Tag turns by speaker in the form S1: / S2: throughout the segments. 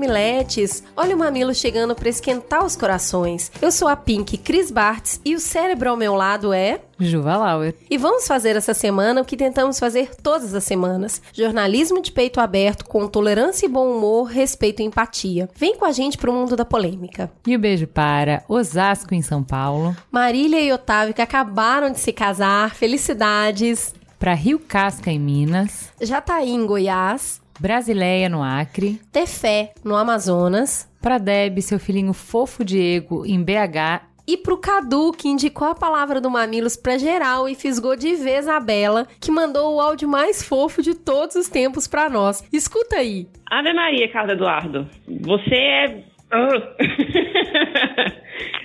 S1: mamiletes, olha o mamilo chegando para esquentar os corações. Eu sou a Pink Cris Bartz e o cérebro ao meu lado é
S2: Juva Lauer.
S1: E vamos fazer essa semana o que tentamos fazer todas as semanas: jornalismo de peito aberto com tolerância e bom humor, respeito e empatia. Vem com a gente pro mundo da polêmica.
S2: E o beijo para Osasco em São Paulo,
S1: Marília e Otávio que acabaram de se casar, felicidades.
S2: para Rio Casca em Minas,
S1: Jataí em Goiás,
S2: Brasileia no Acre,
S1: Tefé no Amazonas
S2: para Deb, seu filhinho fofo Diego em BH
S1: e pro Cadu, que indicou a palavra do Mamilos pra geral e fisgou de vez a Bela, que mandou o áudio mais fofo de todos os tempos pra nós. Escuta aí.
S3: Ave Maria, Carlos Eduardo. Você é. Ah.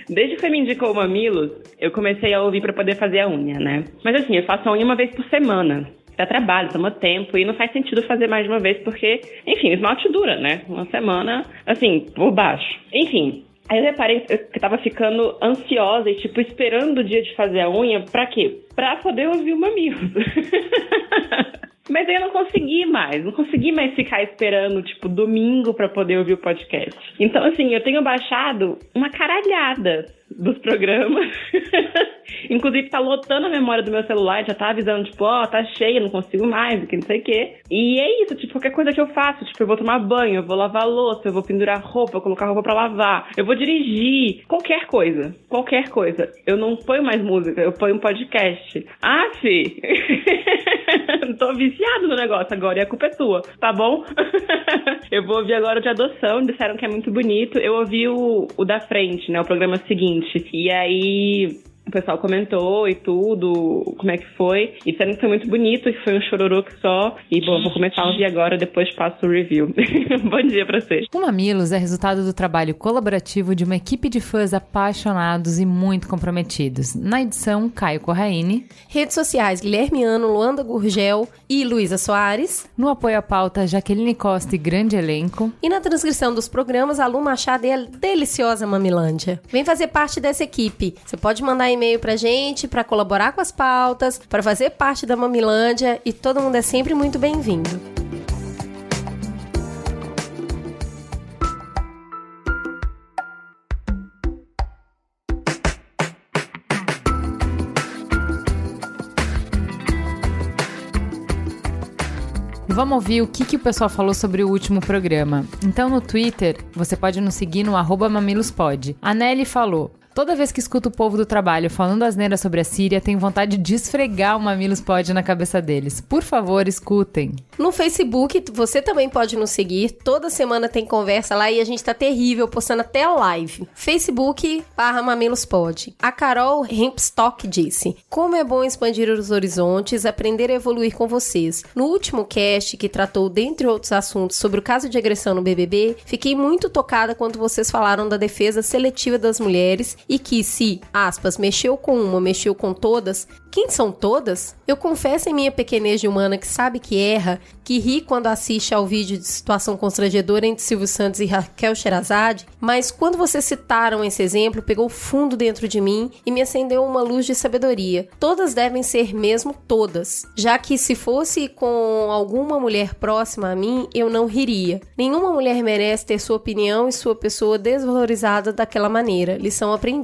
S3: Desde que você me indicou o Mamilos, eu comecei a ouvir pra poder fazer a unha, né? Mas assim, eu faço a unha uma vez por semana. Dá trabalho, toma tempo e não faz sentido fazer mais de uma vez porque, enfim, esmalte dura, né? Uma semana, assim, por baixo. Enfim, Aí eu reparei que eu tava ficando ansiosa e, tipo, esperando o dia de fazer a unha. Pra quê? Pra poder ouvir o Mamilos. Mas aí eu não consegui mais, não consegui mais ficar esperando, tipo, domingo pra poder ouvir o podcast. Então, assim, eu tenho baixado uma caralhada dos programas. Inclusive, tá lotando a memória do meu celular, já tá avisando, tipo, ó, oh, tá cheia, não consigo mais, que não sei o quê. E é isso, tipo, qualquer coisa que eu faço, tipo, eu vou tomar banho, eu vou lavar louça, eu vou pendurar roupa, colocar roupa pra lavar, eu vou dirigir, qualquer coisa, qualquer coisa. Eu não ponho mais música, eu ponho um podcast. Ah, fi! Tô viciado no negócio agora e a culpa é tua, tá bom? eu vou ouvir agora o de adoção, disseram que é muito bonito. Eu ouvi o, o da frente, né, o programa seguinte. E aí o pessoal comentou e tudo, como é que foi. E disseram que foi muito bonito, que foi um chororô que só. E bom, vou começar a ouvir agora, depois passo o review. Bom dia pra vocês.
S2: O Mamilos é resultado do trabalho colaborativo de uma equipe de fãs apaixonados e muito comprometidos. Na edição, Caio Corraine.
S1: Redes sociais, Guilherme Ano, Luanda Gurgel e Luísa Soares.
S2: No apoio à pauta, Jaqueline Costa e grande elenco.
S1: E na transcrição dos programas, a Lu Machado e a deliciosa Mamilândia. Vem fazer parte dessa equipe. Você pode mandar e-mail pra gente, para colaborar com as pautas, para fazer parte da Mamilândia e todo mundo é sempre muito bem-vindo.
S2: Vamos ouvir o que, que o pessoal falou sobre o último programa. Então, no Twitter, você pode nos seguir no arroba mamilospod. A Nelly falou... Toda vez que escuto o povo do trabalho falando asneira sobre a Síria, tenho vontade de esfregar o Mamilos Pod na cabeça deles. Por favor, escutem.
S1: No Facebook, você também pode nos seguir. Toda semana tem conversa lá e a gente tá terrível, postando até live. Facebook barra Mamilos Pod. A Carol Hempstock disse: Como é bom expandir os horizontes, aprender a evoluir com vocês. No último cast, que tratou, dentre outros assuntos, sobre o caso de agressão no BBB, fiquei muito tocada quando vocês falaram da defesa seletiva das mulheres e que se, aspas, mexeu com uma, mexeu com todas, quem são todas? Eu confesso em minha pequenez humana que sabe que erra, que ri quando assiste ao vídeo de situação constrangedora entre Silvio Santos e Raquel Sherazade, mas quando vocês citaram esse exemplo, pegou fundo dentro de mim e me acendeu uma luz de sabedoria. Todas devem ser mesmo todas, já que se fosse com alguma mulher próxima a mim, eu não riria. Nenhuma mulher merece ter sua opinião e sua pessoa desvalorizada daquela maneira. Lição aprendida.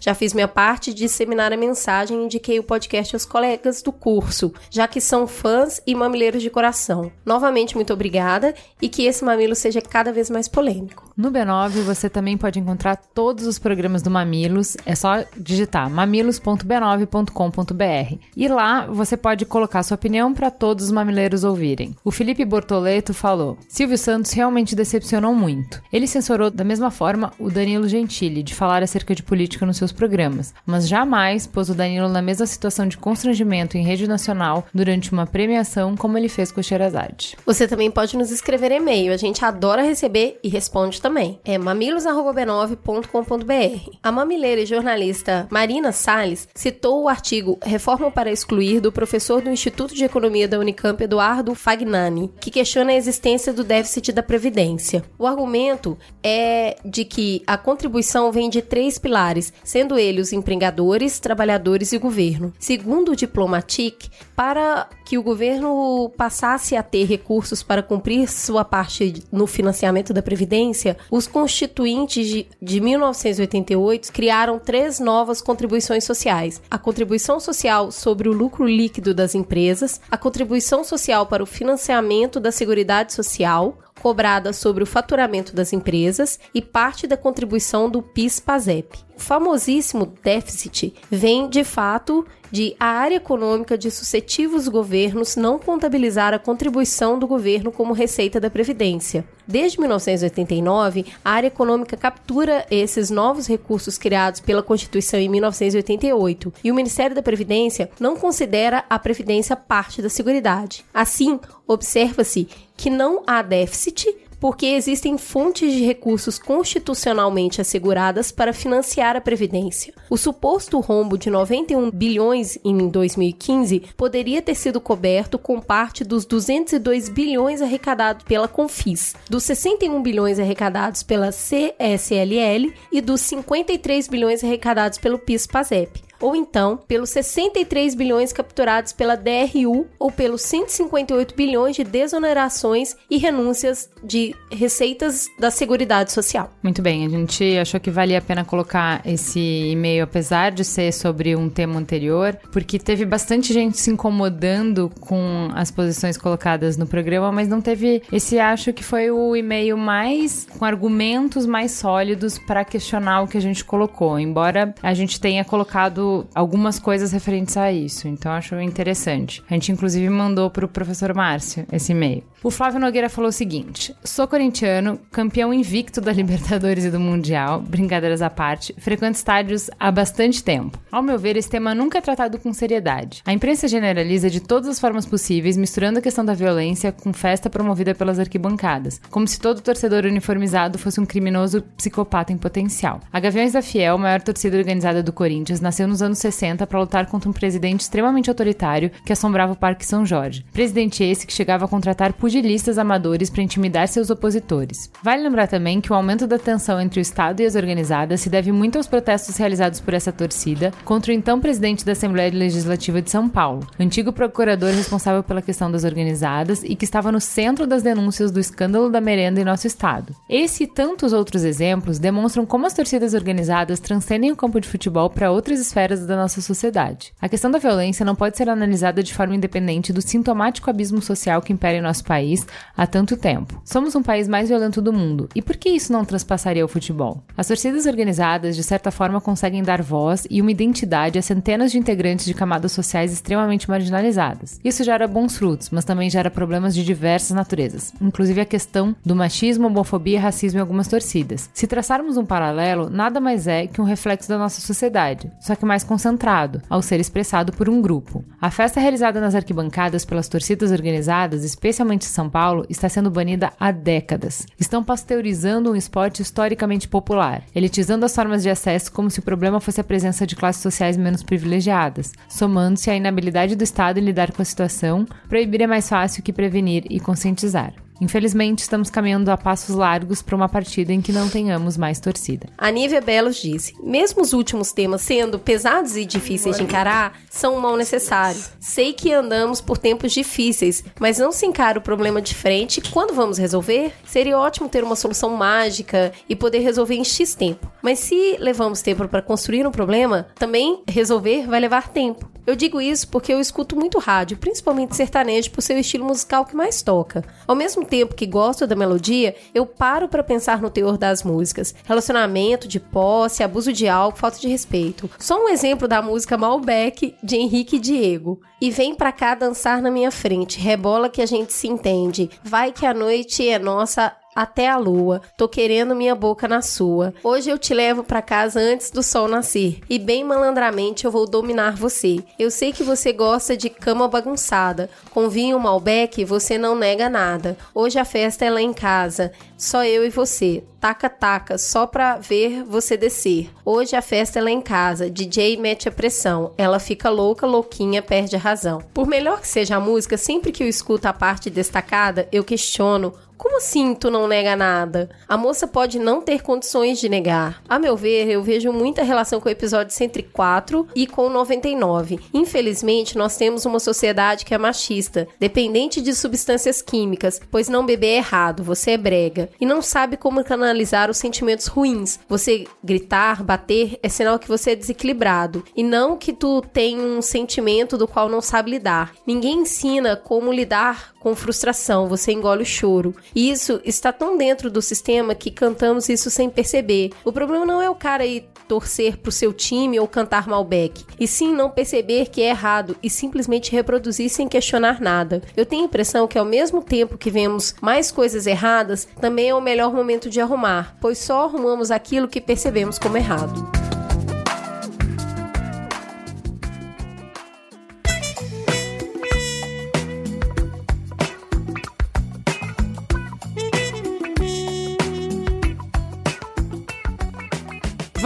S1: Já fiz minha parte de disseminar a mensagem e indiquei o podcast aos colegas do curso, já que são fãs e mamileiros de coração. Novamente, muito obrigada e que esse mamilo seja cada vez mais polêmico.
S2: No B9 você também pode encontrar todos os programas do Mamilos, é só digitar mamilos.b9.com.br. E lá você pode colocar sua opinião para todos os mamileiros ouvirem. O Felipe Bortoleto falou: Silvio Santos realmente decepcionou muito. Ele censurou da mesma forma o Danilo Gentili de falar acerca de política nos seus programas, mas jamais pôs o Danilo na mesma situação de constrangimento em rede nacional durante uma premiação como ele fez com o Sherazade.
S1: Você também pode nos escrever e-mail, a gente adora receber e responde também. É mamilos@b9.com.br. A mamileira e jornalista Marina Salles citou o artigo Reforma para excluir do professor do Instituto de Economia da Unicamp, Eduardo Fagnani, que questiona a existência do déficit da previdência. O argumento é de que a contribuição vem de três pilares, sendo eles os empregadores, trabalhadores e governo. Segundo o Diplomatic, para que o governo passasse a ter recursos para cumprir sua parte no financiamento da Previdência, os constituintes de, de 1988 criaram três novas contribuições sociais: a contribuição social sobre o lucro líquido das empresas, a contribuição social para o financiamento da Seguridade Social, cobrada sobre o faturamento das empresas e parte da contribuição do PIS/PASEP. O famosíssimo déficit vem, de fato, de a área econômica de sucessivos governos não contabilizar a contribuição do governo como receita da Previdência. Desde 1989, a área econômica captura esses novos recursos criados pela Constituição em 1988 e o Ministério da Previdência não considera a Previdência parte da Seguridade. Assim, observa-se que não há déficit porque existem fontes de recursos constitucionalmente asseguradas para financiar a Previdência. O suposto rombo de 91 bilhões em 2015 poderia ter sido coberto com parte dos 202 bilhões arrecadados pela Confis, dos 61 bilhões arrecadados pela CSLL e dos 53 bilhões arrecadados pelo PIS-PASEP ou então pelos 63 bilhões capturados pela DRU ou pelos 158 bilhões de desonerações e renúncias de receitas da Seguridade Social.
S2: Muito bem, a gente achou que valia a pena colocar esse e-mail, apesar de ser sobre um tema anterior, porque teve bastante gente se incomodando com as posições colocadas no programa, mas não teve esse, acho que foi o e-mail mais com argumentos mais sólidos para questionar o que a gente colocou, embora a gente tenha colocado algumas coisas referentes a isso, então acho interessante. A gente inclusive mandou para o professor Márcio esse e-mail. O Flávio Nogueira falou o seguinte: sou corintiano, campeão invicto da Libertadores e do Mundial, brincadeiras à parte, frequento estádios há bastante tempo. Ao meu ver, esse tema nunca é tratado com seriedade. A imprensa generaliza de todas as formas possíveis, misturando a questão da violência com festa promovida pelas arquibancadas, como se todo torcedor uniformizado fosse um criminoso psicopata em potencial. A Gaviões da Fiel, maior torcida organizada do Corinthians, nasceu nos anos 60 para lutar contra um presidente extremamente autoritário que assombrava o Parque São Jorge. Presidente esse que chegava a contratar pugilistas amadores para intimidar seus opositores. Vale lembrar também que o aumento da tensão entre o Estado e as organizadas se deve muito aos protestos realizados por essa torcida contra o então presidente da Assembleia Legislativa de São Paulo, antigo procurador responsável pela questão das organizadas e que estava no centro das denúncias do escândalo da merenda em nosso estado. Esse e tantos outros exemplos demonstram como as torcidas organizadas transcendem o campo de futebol para outras esferas da nossa sociedade. A questão da violência não pode ser analisada de forma independente do sintomático abismo social que impera em nosso país há tanto tempo. Somos um país mais violento do mundo, e por que isso não transpassaria o futebol? As torcidas organizadas, de certa forma, conseguem dar voz e uma identidade a centenas de integrantes de camadas sociais extremamente marginalizadas. Isso gera bons frutos, mas também gera problemas de diversas naturezas, inclusive a questão do machismo, homofobia e racismo em algumas torcidas. Se traçarmos um paralelo, nada mais é que um reflexo da nossa sociedade, só que mais concentrado, ao ser expressado por um grupo. A festa realizada nas arquibancadas pelas torcidas organizadas, especialmente em São Paulo, está sendo banida há décadas. Estão pasteurizando um esporte historicamente popular, elitizando as formas de acesso como se o problema fosse a presença de classes sociais menos privilegiadas, somando-se à inabilidade do Estado em lidar com a situação, proibir é mais fácil que prevenir e conscientizar. Infelizmente, estamos caminhando a passos largos para uma partida em que não tenhamos mais torcida.
S1: A Nívia Belos disse: mesmo os últimos temas sendo pesados e difíceis de encarar, são um mal necessário. Sei que andamos por tempos difíceis, mas não se encara o problema de frente. Quando vamos resolver? Seria ótimo ter uma solução mágica e poder resolver em X tempo. Mas se levamos tempo para construir um problema, também resolver vai levar tempo. Eu digo isso porque eu escuto muito rádio, principalmente sertanejo, por ser o estilo musical que mais toca. Ao mesmo tempo que gosto da melodia, eu paro para pensar no teor das músicas. Relacionamento, de posse, abuso de álcool, falta de respeito. Só um exemplo da música Malbec de Henrique e Diego. E vem pra cá dançar na minha frente, rebola que a gente se entende. Vai que a noite é nossa, até a lua. Tô querendo minha boca na sua. Hoje eu te levo para casa antes do sol nascer. E bem malandramente eu vou dominar você. Eu sei que você gosta de cama bagunçada. Com vinho Malbec você não nega nada. Hoje a festa é lá em casa. Só eu e você. Taca, taca, só pra ver você descer. Hoje a festa é lá em casa. DJ mete a pressão. Ela fica louca, louquinha, perde a razão. Por melhor que seja a música, sempre que eu escuto a parte destacada, eu questiono como assim tu não nega nada? A moça pode não ter condições de negar. A meu ver, eu vejo muita relação com o episódio 104 e com o 99. Infelizmente, nós temos uma sociedade que é machista, dependente de substâncias químicas, pois não beber é errado, você é brega. E não sabe como canalizar os sentimentos ruins. Você gritar, bater, é sinal que você é desequilibrado. E não que tu tem um sentimento do qual não sabe lidar. Ninguém ensina como lidar com frustração, você engole o choro. E isso está tão dentro do sistema que cantamos isso sem perceber. O problema não é o cara ir torcer pro seu time ou cantar Malbec, e sim não perceber que é errado e simplesmente reproduzir sem questionar nada. Eu tenho a impressão que ao mesmo tempo que vemos mais coisas erradas, também é o melhor momento de arrumar, pois só arrumamos aquilo que percebemos como errado.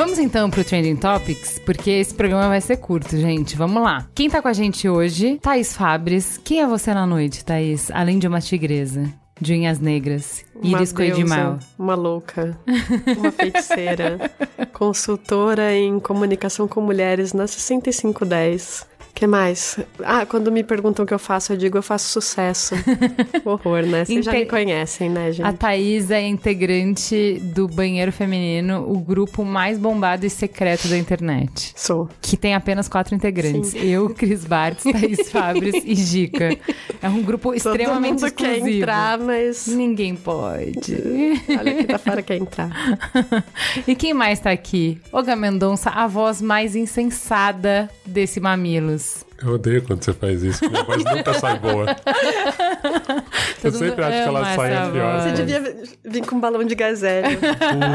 S2: Vamos então pro Trending Topics, porque esse programa vai ser curto, gente. Vamos lá. Quem tá com a gente hoje? Thaís Fabres. Quem é você na noite, Thaís? Além de uma tigresa. De unhas negras.
S4: Uma deusa,
S2: Coedimal.
S4: Uma louca. Uma feiticeira. consultora em comunicação com mulheres na 6510. Que mais? Ah, quando me perguntam o que eu faço, eu digo eu faço sucesso. Horror, né? Vocês já me conhecem, né, gente?
S2: A Thaís é integrante do Banheiro Feminino, o grupo mais bombado e secreto da internet.
S4: Sou.
S2: Que tem apenas quatro integrantes. Eu, Cris Bartz, Thaís Fabres e Gica. É um grupo extremamente
S4: Todo mundo
S2: exclusivo.
S4: quer entrar, mas...
S2: Ninguém pode.
S4: Olha que da fora quer entrar.
S2: e quem mais tá aqui? Olga Mendonça, a voz mais insensada desse Mamilos.
S5: Eu odeio quando você faz isso, minha voz nunca sai boa. Eu
S2: Todo
S5: sempre acho que ela
S2: ama
S5: sai
S2: essa
S5: pior.
S4: Você devia vir com um balão de gás hélio.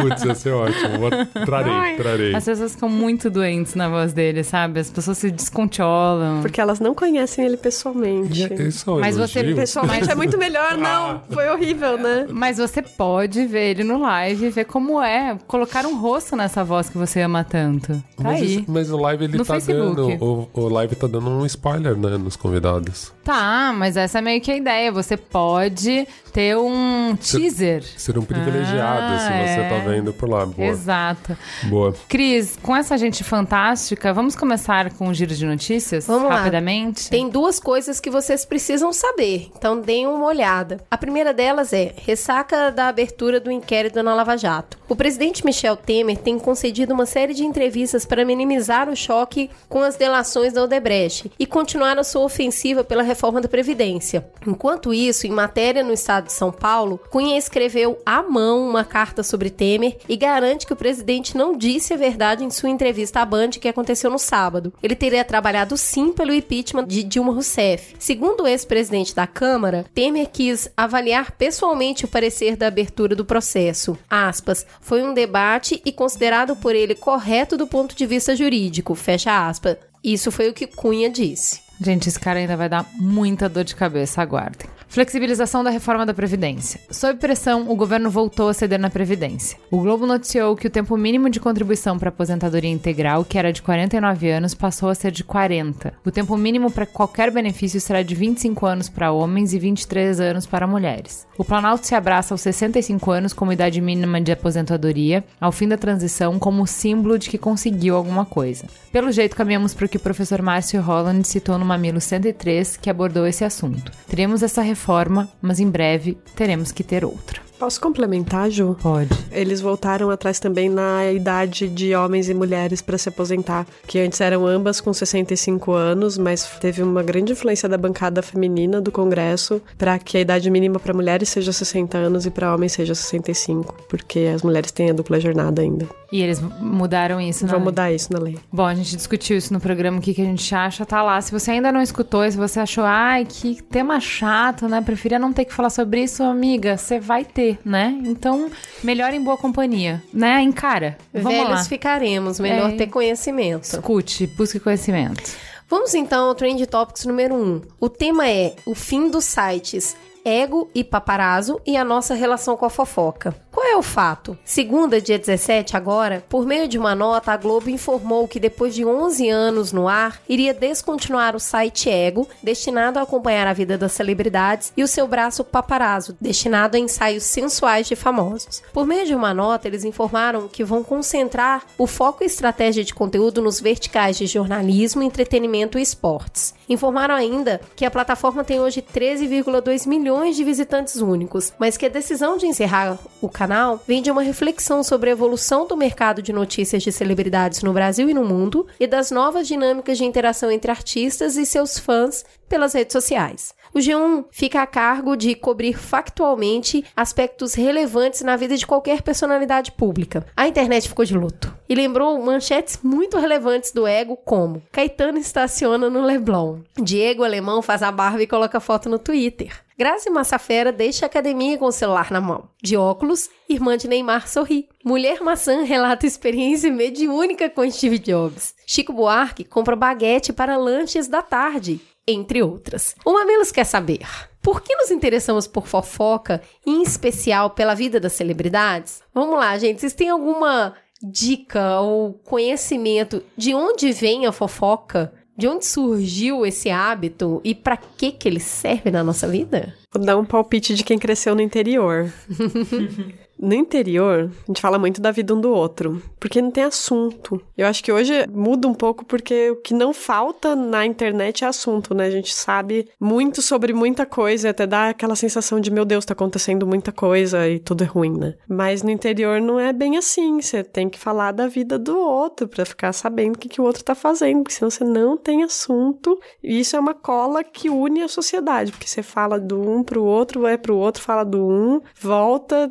S5: Putz, ia ser ótimo. Vou- Trarei, trarei.
S2: As pessoas ficam muito doentes na voz dele, sabe? As pessoas se descontrolam.
S4: Porque elas não conhecem ele pessoalmente.
S5: E- Isso é um
S2: Mas você-?
S4: Pessoalmente é muito melhor,
S5: Ah.
S4: não. Foi horrível, né?
S2: Mas você pode ver ele no live e ver como é colocar um rosto nessa voz que você ama tanto. Tá
S5: Mas,
S2: aí.
S5: isso- mas o live ele
S2: No
S5: tá
S2: Facebook.
S5: dando. O, o live tá dando um spoiler, né, nos convidados.
S2: Tá, mas essa é meio que a ideia. Você pode ter um teaser.
S5: Ser um privilegiado
S2: Ah,
S5: se você
S2: é.
S5: tá vendo por lá. Boa.
S2: Exato.
S5: Boa.
S2: Cris, com essa gente fantástica, vamos começar com um giro de notícias?
S1: Vamos lá.
S2: rapidamente?
S1: Tem duas coisas que vocês precisam saber, então deem uma olhada. A primeira delas é ressaca da abertura do inquérito na Lava Jato. O presidente Michel Temer tem concedido uma série de entrevistas para minimizar o choque com as delações da Odebrecht e continuar a sua ofensiva pela reforma da Previdência. Enquanto isso, em matéria no estado de São Paulo, Cunha escreveu à mão uma carta sobre Temer e garante que o presidente não disse a verdade em sua entrevista à Band que aconteceu no sábado. Ele teria trabalhado sim pelo impeachment de Dilma Rousseff. Segundo o ex-presidente da Câmara, Temer quis avaliar pessoalmente o parecer da abertura do processo. Aspas, foi um debate e considerado por ele correto do ponto de vista jurídico. Fecha aspas. Isso foi o que Cunha disse.
S2: Gente, esse cara ainda vai dar muita dor de cabeça, aguardem. Flexibilização da reforma da Previdência. Sob pressão, o governo voltou a ceder na Previdência. O Globo noticiou que o tempo mínimo de contribuição para aposentadoria integral, que era de 49 anos, passou a ser de 40. O tempo mínimo para qualquer benefício será de 25 anos para homens e 23 anos para mulheres. O Planalto se abraça aos 65 anos como idade mínima de aposentadoria, ao fim da transição, como símbolo de que conseguiu alguma coisa. Pelo jeito, caminhamos para o que o professor Márcio Holland citou no Mamilo 103, que abordou esse assunto. Teremos essa reforma, mas em breve teremos que ter outra.
S4: Posso complementar, Ju?
S2: Pode.
S4: Eles voltaram atrás também na idade de homens e mulheres para se aposentar, que antes eram ambas com 65 anos, mas teve uma grande influência da bancada feminina do Congresso para que a idade mínima para mulheres seja 60 anos e para homens seja 65, porque as mulheres têm a dupla jornada ainda.
S2: E eles mudaram isso,
S4: Vão
S2: né?
S4: mudar isso na lei.
S2: Bom, a gente discutiu isso no programa, o que, que a gente acha, tá lá. Se você ainda não escutou, se você achou, ai, que tema chato, né? Preferia não ter que falar sobre isso, amiga, você vai ter, né? Então, melhor em boa companhia, né? Encara. Vamos
S1: Velhos
S2: lá.
S1: ficaremos, melhor
S2: É.
S1: ter conhecimento.
S2: Escute, busque conhecimento.
S1: Vamos então ao Trend Topics número 1. Um. O tema é o fim dos sites Ego e Paparazzo e a nossa relação com a fofoca. Qual é o fato? Segunda, dia 17, agora, por meio de uma nota, a Globo informou que depois de 11 anos no ar, iria descontinuar o site Ego, destinado a acompanhar a vida das celebridades, e o seu braço Paparazzo, destinado a ensaios sensuais de famosos. Por meio de uma nota, eles informaram que vão concentrar o foco e estratégia de conteúdo nos verticais de jornalismo, entretenimento e esportes. Informaram ainda que a plataforma tem hoje 13,2 milhões de visitantes únicos, mas que a decisão de encerrar o canal vem de uma reflexão sobre a evolução do mercado de notícias de celebridades no Brasil e no mundo e das novas dinâmicas de interação entre artistas e seus fãs pelas redes sociais. O G1 fica a cargo de cobrir factualmente aspectos relevantes na vida de qualquer personalidade pública. A internet ficou de luto e lembrou manchetes muito relevantes do ego, como Caetano estaciona no Leblon, Diego Alemão faz a barba e coloca foto no Twitter. Grazi Massafera deixa a academia com o celular na mão. De óculos, irmã de Neymar sorri. Mulher Maçã relata experiência mediúnica com Steve Jobs. Chico Buarque compra baguete para lanches da tarde, entre outras. O Mamilos quer saber. Por que nos interessamos por fofoca, em especial pela vida das celebridades? Vamos lá, gente. Vocês têm alguma dica ou conhecimento de onde vem a fofoca? De onde surgiu esse hábito e para que que ele serve na nossa vida?
S4: Vou dar um palpite de quem cresceu no interior. No interior, a gente fala muito da vida um do outro, porque não tem assunto. Eu acho que hoje muda um pouco porque o que não falta na internet é assunto, né? A gente sabe muito sobre muita coisa, até dá aquela sensação de, meu Deus, tá acontecendo muita coisa e tudo é ruim, né? Mas no interior não é bem assim. Você tem que falar da vida do outro pra ficar sabendo o que, que o outro tá fazendo, porque senão você não tem assunto. E isso é uma cola que une a sociedade, porque você fala do um pro outro, vai pro outro, fala do um, volta,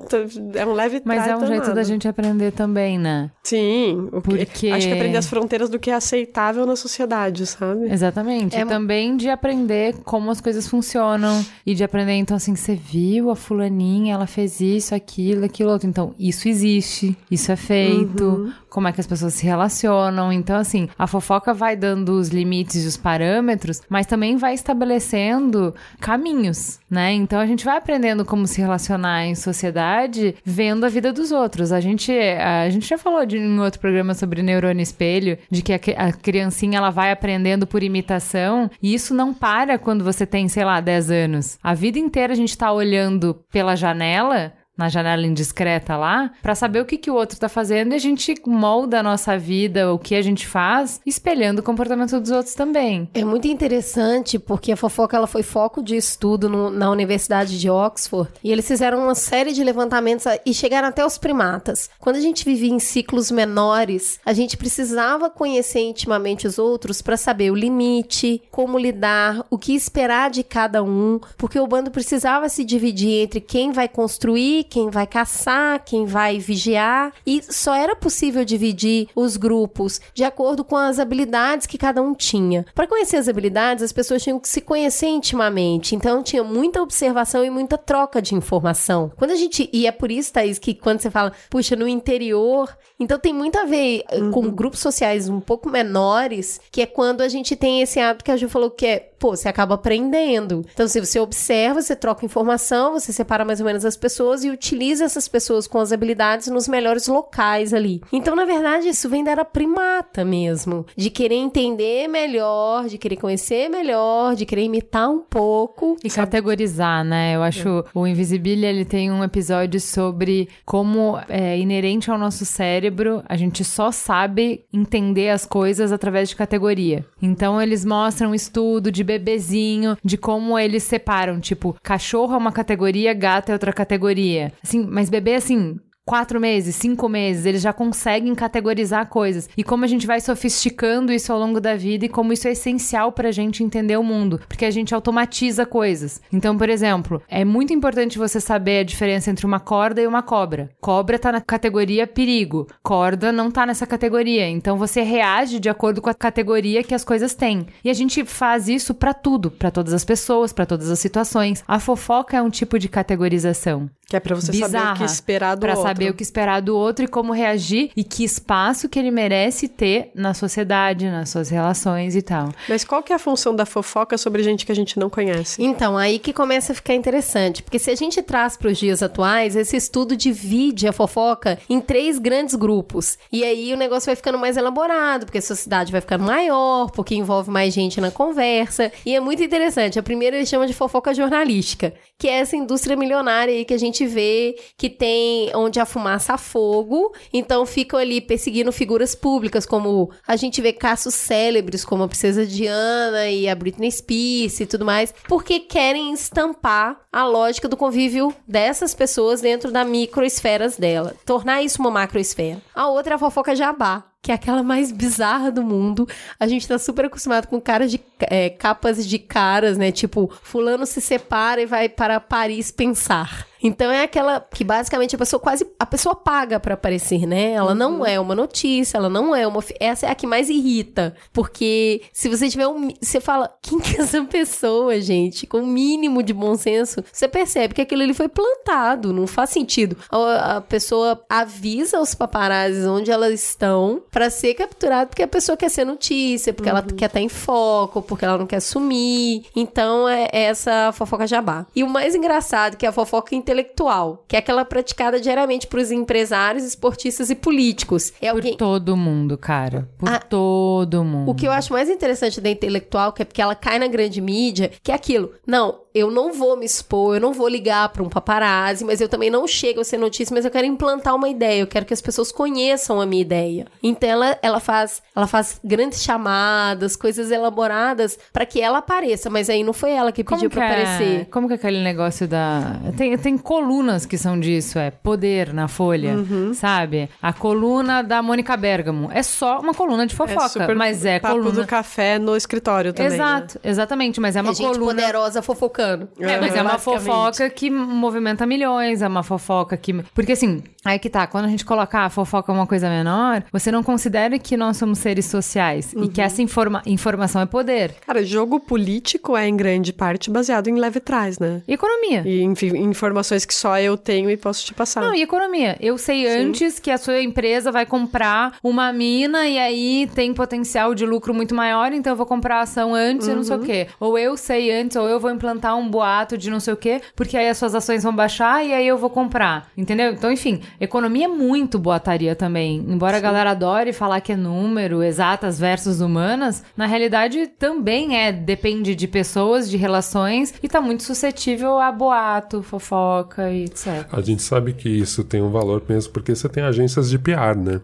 S4: é um leve
S2: Mas é um jeito da gente aprender também, né?
S4: Sim, o que-
S2: Porque-
S4: acho que aprender as fronteiras do que é aceitável na sociedade, sabe?
S2: Exatamente.
S1: É
S2: E também de aprender como as coisas funcionam. E de aprender, então, assim, você viu a fulaninha, ela fez isso, aquilo, aquilo outro. Então, isso existe, isso é feito, como é que as pessoas se relacionam. Então, assim, a fofoca vai dando os limites e os parâmetros, mas também vai estabelecendo caminhos, né? Então, a gente vai aprendendo como se relacionar em sociedade vendo a vida dos outros. A gente, a gente já falou de, em outro programa sobre neurônio espelho, de que a, a criancinha ela vai aprendendo por imitação, e isso não para quando você tem, sei lá, 10 anos. A vida inteira a gente tá olhando pela janela na janela indiscreta lá, pra saber o que, que o outro tá fazendo e a gente molda a nossa vida, o que a gente faz, espelhando o comportamento dos outros também.
S1: É muito interessante porque a fofoca ela foi foco de estudo no- na Universidade de Oxford e eles fizeram uma série de levantamentos e chegaram até os primatas. Quando a gente vivia em ciclos menores, a gente precisava conhecer intimamente os outros para saber o limite, como lidar, o que esperar de cada um, porque o bando precisava se dividir entre quem vai construir, quem vai caçar, quem vai vigiar e só era possível dividir os grupos de acordo com as habilidades que cada um tinha. Para conhecer as habilidades, as pessoas tinham que se conhecer intimamente. Então tinha muita observação e muita troca de informação. Quando a gente e é por isso, Thaís, que quando você fala, puxa, no interior, então tem muito a ver eh, com grupos sociais um pouco menores, que é quando a gente tem esse hábito que a Ju falou que é, pô, você acaba aprendendo. Então, se você observa, você troca informação, você separa mais ou menos as pessoas e utiliza essas pessoas com as habilidades nos melhores locais ali. Então, na verdade, isso vem da era primata mesmo, de querer entender melhor, de querer conhecer melhor, de querer imitar um pouco.
S2: E categorizar, né? Eu acho o Invisibilia, ele tem um episódio sobre como é inerente ao nosso cérebro, a gente só sabe entender as coisas através de categoria. Então eles mostram um estudo de bebezinho, de como eles separam, tipo, cachorro é uma categoria, gato é outra categoria. Assim, mas bebê, assim, quatro meses, cinco meses, eles já conseguem categorizar coisas. E como a gente vai sofisticando isso ao longo da vida e como isso é essencial pra gente entender o mundo, porque a gente automatiza coisas. Então, por exemplo, é muito importante você saber a diferença entre uma corda e uma cobra. Cobra tá na categoria perigo, corda não tá nessa categoria. Então você reage de acordo com a categoria que as coisas têm. E a gente faz isso pra tudo, pra todas as pessoas, pra todas as situações. A fofoca é um tipo de categorização.
S4: Que é pra você saber o que
S2: Bizarra,
S4: esperar do
S2: Pra
S4: outro.
S2: saber o que esperar do outro e como reagir e que espaço que ele merece ter na sociedade, nas suas relações e tal.
S4: Mas qual que é a função da fofoca sobre gente que a gente não conhece?
S1: Então, aí que começa a ficar interessante, porque se a gente traz para os dias atuais, esse estudo divide a fofoca em três grandes grupos. E aí o negócio vai ficando mais elaborado, porque a sociedade vai ficando maior, porque envolve mais gente na conversa. E é muito interessante. A primeira ele chama de fofoca jornalística, que é essa indústria milionária aí que a gente vê que tem onde a fumaça a fogo, então ficam ali perseguindo figuras públicas, como a gente vê casos célebres, como a Princesa Diana e a Britney Spears e tudo mais, porque querem estampar a lógica do convívio dessas pessoas dentro da microesferas dela, tornar isso uma macroesfera. A outra é a fofoca jabá, que é aquela mais bizarra do mundo. A gente tá super acostumado com caras de é, capas de caras, né? Tipo, fulano se separa e vai para Paris pensar. Então é aquela que basicamente a pessoa quase a pessoa paga pra aparecer, né? Ela não é uma notícia, ela não é uma essa é a que mais irrita, porque se você tiver um você fala, quem que é essa pessoa, gente? Com o mínimo de bom senso, você percebe que aquilo ali foi plantado, não faz sentido. A, a pessoa avisa os paparazzis onde elas estão pra ser capturada porque a pessoa quer ser notícia, porque ela quer estar em foco, porque ela não quer sumir. Então é é essa fofoca jabá. E o mais engraçado que é a fofoca intelectual, que é aquela praticada diariamente pros empresários, esportistas e políticos. É
S2: Por
S1: alguém
S2: todo mundo, cara. Por
S1: Ah,
S2: todo mundo.
S1: o que eu acho mais interessante da intelectual, que é porque ela cai na grande mídia, que é aquilo. Não, eu não vou me expor, eu não vou ligar pra um paparazzi, mas eu também não chego a ser notícia, mas eu quero implantar uma ideia, eu quero que as pessoas conheçam a minha ideia. Então ela, ela faz, ela faz grandes chamadas, coisas elaboradas pra que ela apareça, mas aí não foi ela que pediu pra
S2: é-
S1: aparecer.
S2: Como que é aquele negócio da. Tem, tem colunas que são disso, é poder na Folha,
S4: Uhum.
S2: sabe? A coluna da Mônica Bergamo. É só uma coluna de fofoca,
S4: super
S2: mas é
S4: papo
S2: coluna.
S4: do café no escritório também. né?
S2: Exato, exatamente, mas é uma
S1: é gente
S2: coluna.
S1: poderosa fofocando.
S2: É, mas é uma fofoca que movimenta milhões, é uma fofoca que. Porque assim, aí que tá, quando a gente coloca a fofoca é uma coisa menor, você não considera que nós somos seres sociais e
S4: Uhum.
S2: que essa informa informação é poder.
S4: Cara, jogo político é em grande parte baseado em leve trás, né?
S2: E economia.
S4: E enfim, informações que só eu tenho e posso te passar.
S2: Não, e economia. Eu sei antes que a sua empresa vai comprar uma mina e aí tem potencial de lucro muito maior, então eu vou comprar a ação antes e não sei o quê. Ou eu sei antes, ou eu vou implantar um boato de não sei o quê, porque aí as suas ações vão baixar e aí eu vou comprar. Entendeu? Então, enfim, economia é muito boataria também. Embora a galera adore falar que é número, exatas versus humanas, na realidade também é, depende de pessoas, de relações e tá muito suscetível a boato, fofoca e etc.
S5: A gente sabe que isso tem um valor mesmo porque você tem agências de PR, né?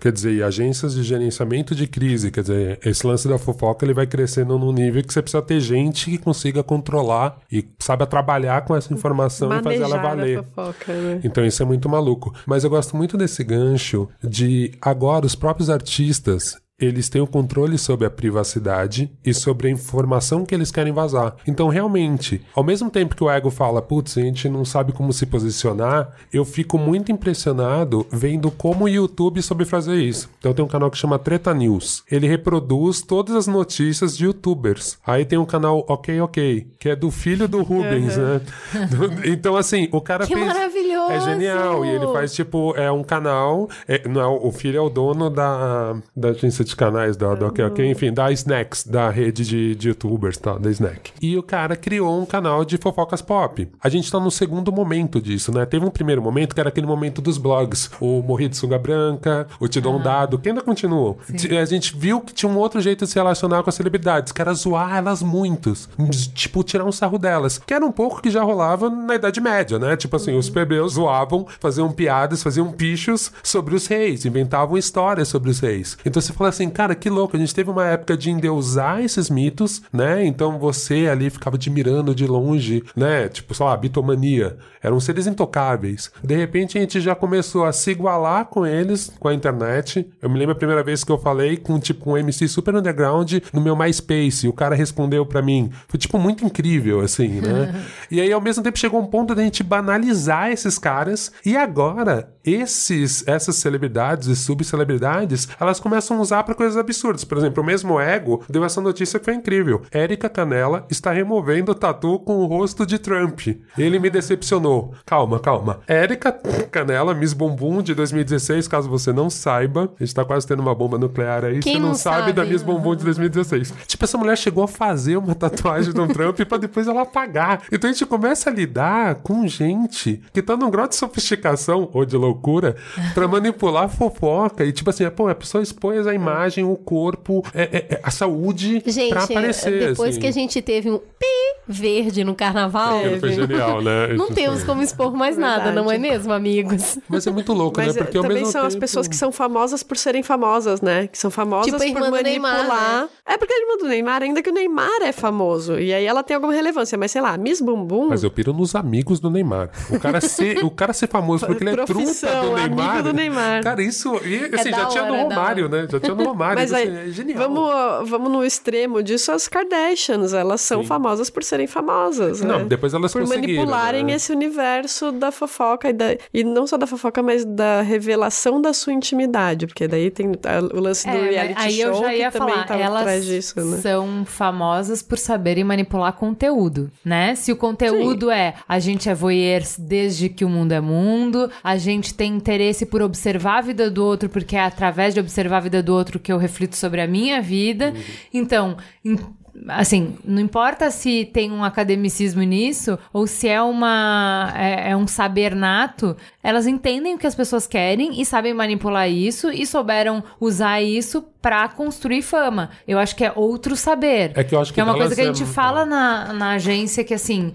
S5: Quer dizer, e agências de gerenciamento de crise. Quer dizer, esse lance da fofoca ele vai crescendo num nível que você precisa ter gente que consiga controlar e saiba trabalhar com essa informação e fazer ela
S4: Manejar a
S5: valer.
S4: fofoca, né?
S5: Então isso é muito maluco. Mas eu gosto muito desse gancho de agora os próprios artistas. Eles têm o controle sobre a privacidade e sobre a informação que eles querem vazar. Então, realmente, ao mesmo tempo que o ego fala, putz, a gente não sabe como se posicionar, eu fico muito impressionado vendo como o YouTube soube fazer isso. Então, tem um canal que chama Treta News. Ele reproduz todas as notícias de youtubers. Aí tem um canal Ok Ok, que é do filho do Rubens, né? Então, assim, o cara
S1: Que
S5: fez.
S1: maravilhoso!
S5: É genial. E ele faz, tipo, é um canal. é- não é, o filho é o dono da, da agência de canais, da, da OK, OK, enfim, da Snacks, da rede de, de youtubers, tá? Da Snack. E o cara criou um canal de fofocas pop. A gente tá no segundo momento disso, né? Teve um primeiro momento que era aquele momento dos blogs. O Morri de Sunga Branca, o Te Dou um Dado, que ainda continuam. T- A gente viu que tinha um outro jeito de se relacionar com as celebridades, que era zoar elas muitos. Tipo, tirar um sarro delas. Que era um pouco que já rolava na Idade Média, né? Tipo assim, os plebeus zoavam, faziam piadas, faziam pichos sobre os reis, inventavam histórias sobre os reis. Então você fala assim, cara, que louco, a gente teve uma época de endeusar esses mitos, né? Então você ali ficava admirando de longe, né? Tipo, sei lá, bitomania. Eram seres intocáveis. De repente a gente já começou a se igualar com eles, com a internet. Eu me lembro a primeira vez que eu falei com, tipo, um MC super underground no meu MySpace. E o cara respondeu para mim. Foi, tipo, muito incrível, assim, né? e aí, ao mesmo tempo, chegou um ponto da gente banalizar esses caras. E agora, esses, essas celebridades e subcelebridades, elas começam a usar para coisas absurdas. Por exemplo, o mesmo Ego deu essa notícia que foi incrível. Érica Canela está removendo o tatu com o rosto de Trump. Ele me decepcionou. Calma, calma. Érica Canela, Miss Bumbum de 2016, caso você não saiba, a gente tá quase tendo uma bomba nuclear aí,
S1: Quem
S5: você não,
S1: não
S5: sabe,
S1: sabe?
S5: da Miss Bumbum de 2016. Tipo, essa mulher chegou a fazer uma tatuagem do Trump pra depois ela apagar. Então a gente começa a lidar com gente que tá num grau de sofisticação ou de loucura pra manipular a fofoca. E tipo assim, pô, a pessoa expõe a imagem, o corpo, é- é- é a saúde
S1: Gente,
S5: pra aparecer.
S1: depois
S5: assim.
S1: que a gente teve um pi verde no carnaval,
S5: Aquilo foi genial, né?
S1: não
S5: Isso
S1: temos
S5: foi.
S1: como expor mais nada, não é mesmo, amigos?
S5: Mas é muito louco,
S4: Mas
S5: né?
S4: é,
S5: Porque ao
S4: também
S5: mesmo
S4: são as
S5: tempo-
S4: pessoas que são famosas por serem famosas, né? Que são famosas
S1: Tipo
S4: por manipular.
S1: Neymar, né?
S4: É porque a irmã do Neymar, ainda que o Neymar é famoso. E aí ela tem alguma relevância. Mas sei lá, Miss Bumbum.
S5: Mas eu piro nos amigos do Neymar. O cara ser, o cara ser famoso porque ele é truta
S4: Profissão,
S5: do
S4: amigo
S5: Neymar.
S4: do Neymar.
S5: Cara, isso. E, assim,
S1: da
S5: já tinha
S1: hora,
S5: no
S1: é
S5: Romário, né? Já tinha no Romário.
S4: Mas aí,
S5: assim, é genial.
S4: vamos, vamos no extremo disso, as Kardashians. Elas são famosas por serem famosas, né?
S5: Não, depois elas
S4: Por
S5: conseguiram,
S4: manipularem
S5: né?
S4: esse universo da fofoca e, da, e não só da fofoca, mas da revelação da sua intimidade. Porque daí tem o lance do
S2: É,
S4: reality
S2: aí
S4: show
S2: eu já ia
S4: que também
S2: falar,
S4: tá
S2: elas
S4: atrás disso, né?
S2: são famosas por saberem manipular conteúdo, né? Se o conteúdo é a gente é voyeur desde que o mundo é mundo, a gente tem interesse por observar a vida do outro, porque é através de observar a vida do outro que eu reflito sobre a minha vida. Então, em- Assim, não importa se tem um academicismo nisso ou se é uma é, é um saber nato, elas entendem o que as pessoas querem e sabem manipular isso e souberam usar isso pra construir fama. Eu acho que é outro saber.
S5: É que eu acho que
S2: é uma coisa que a
S5: é-
S2: gente fala na, na agência que assim,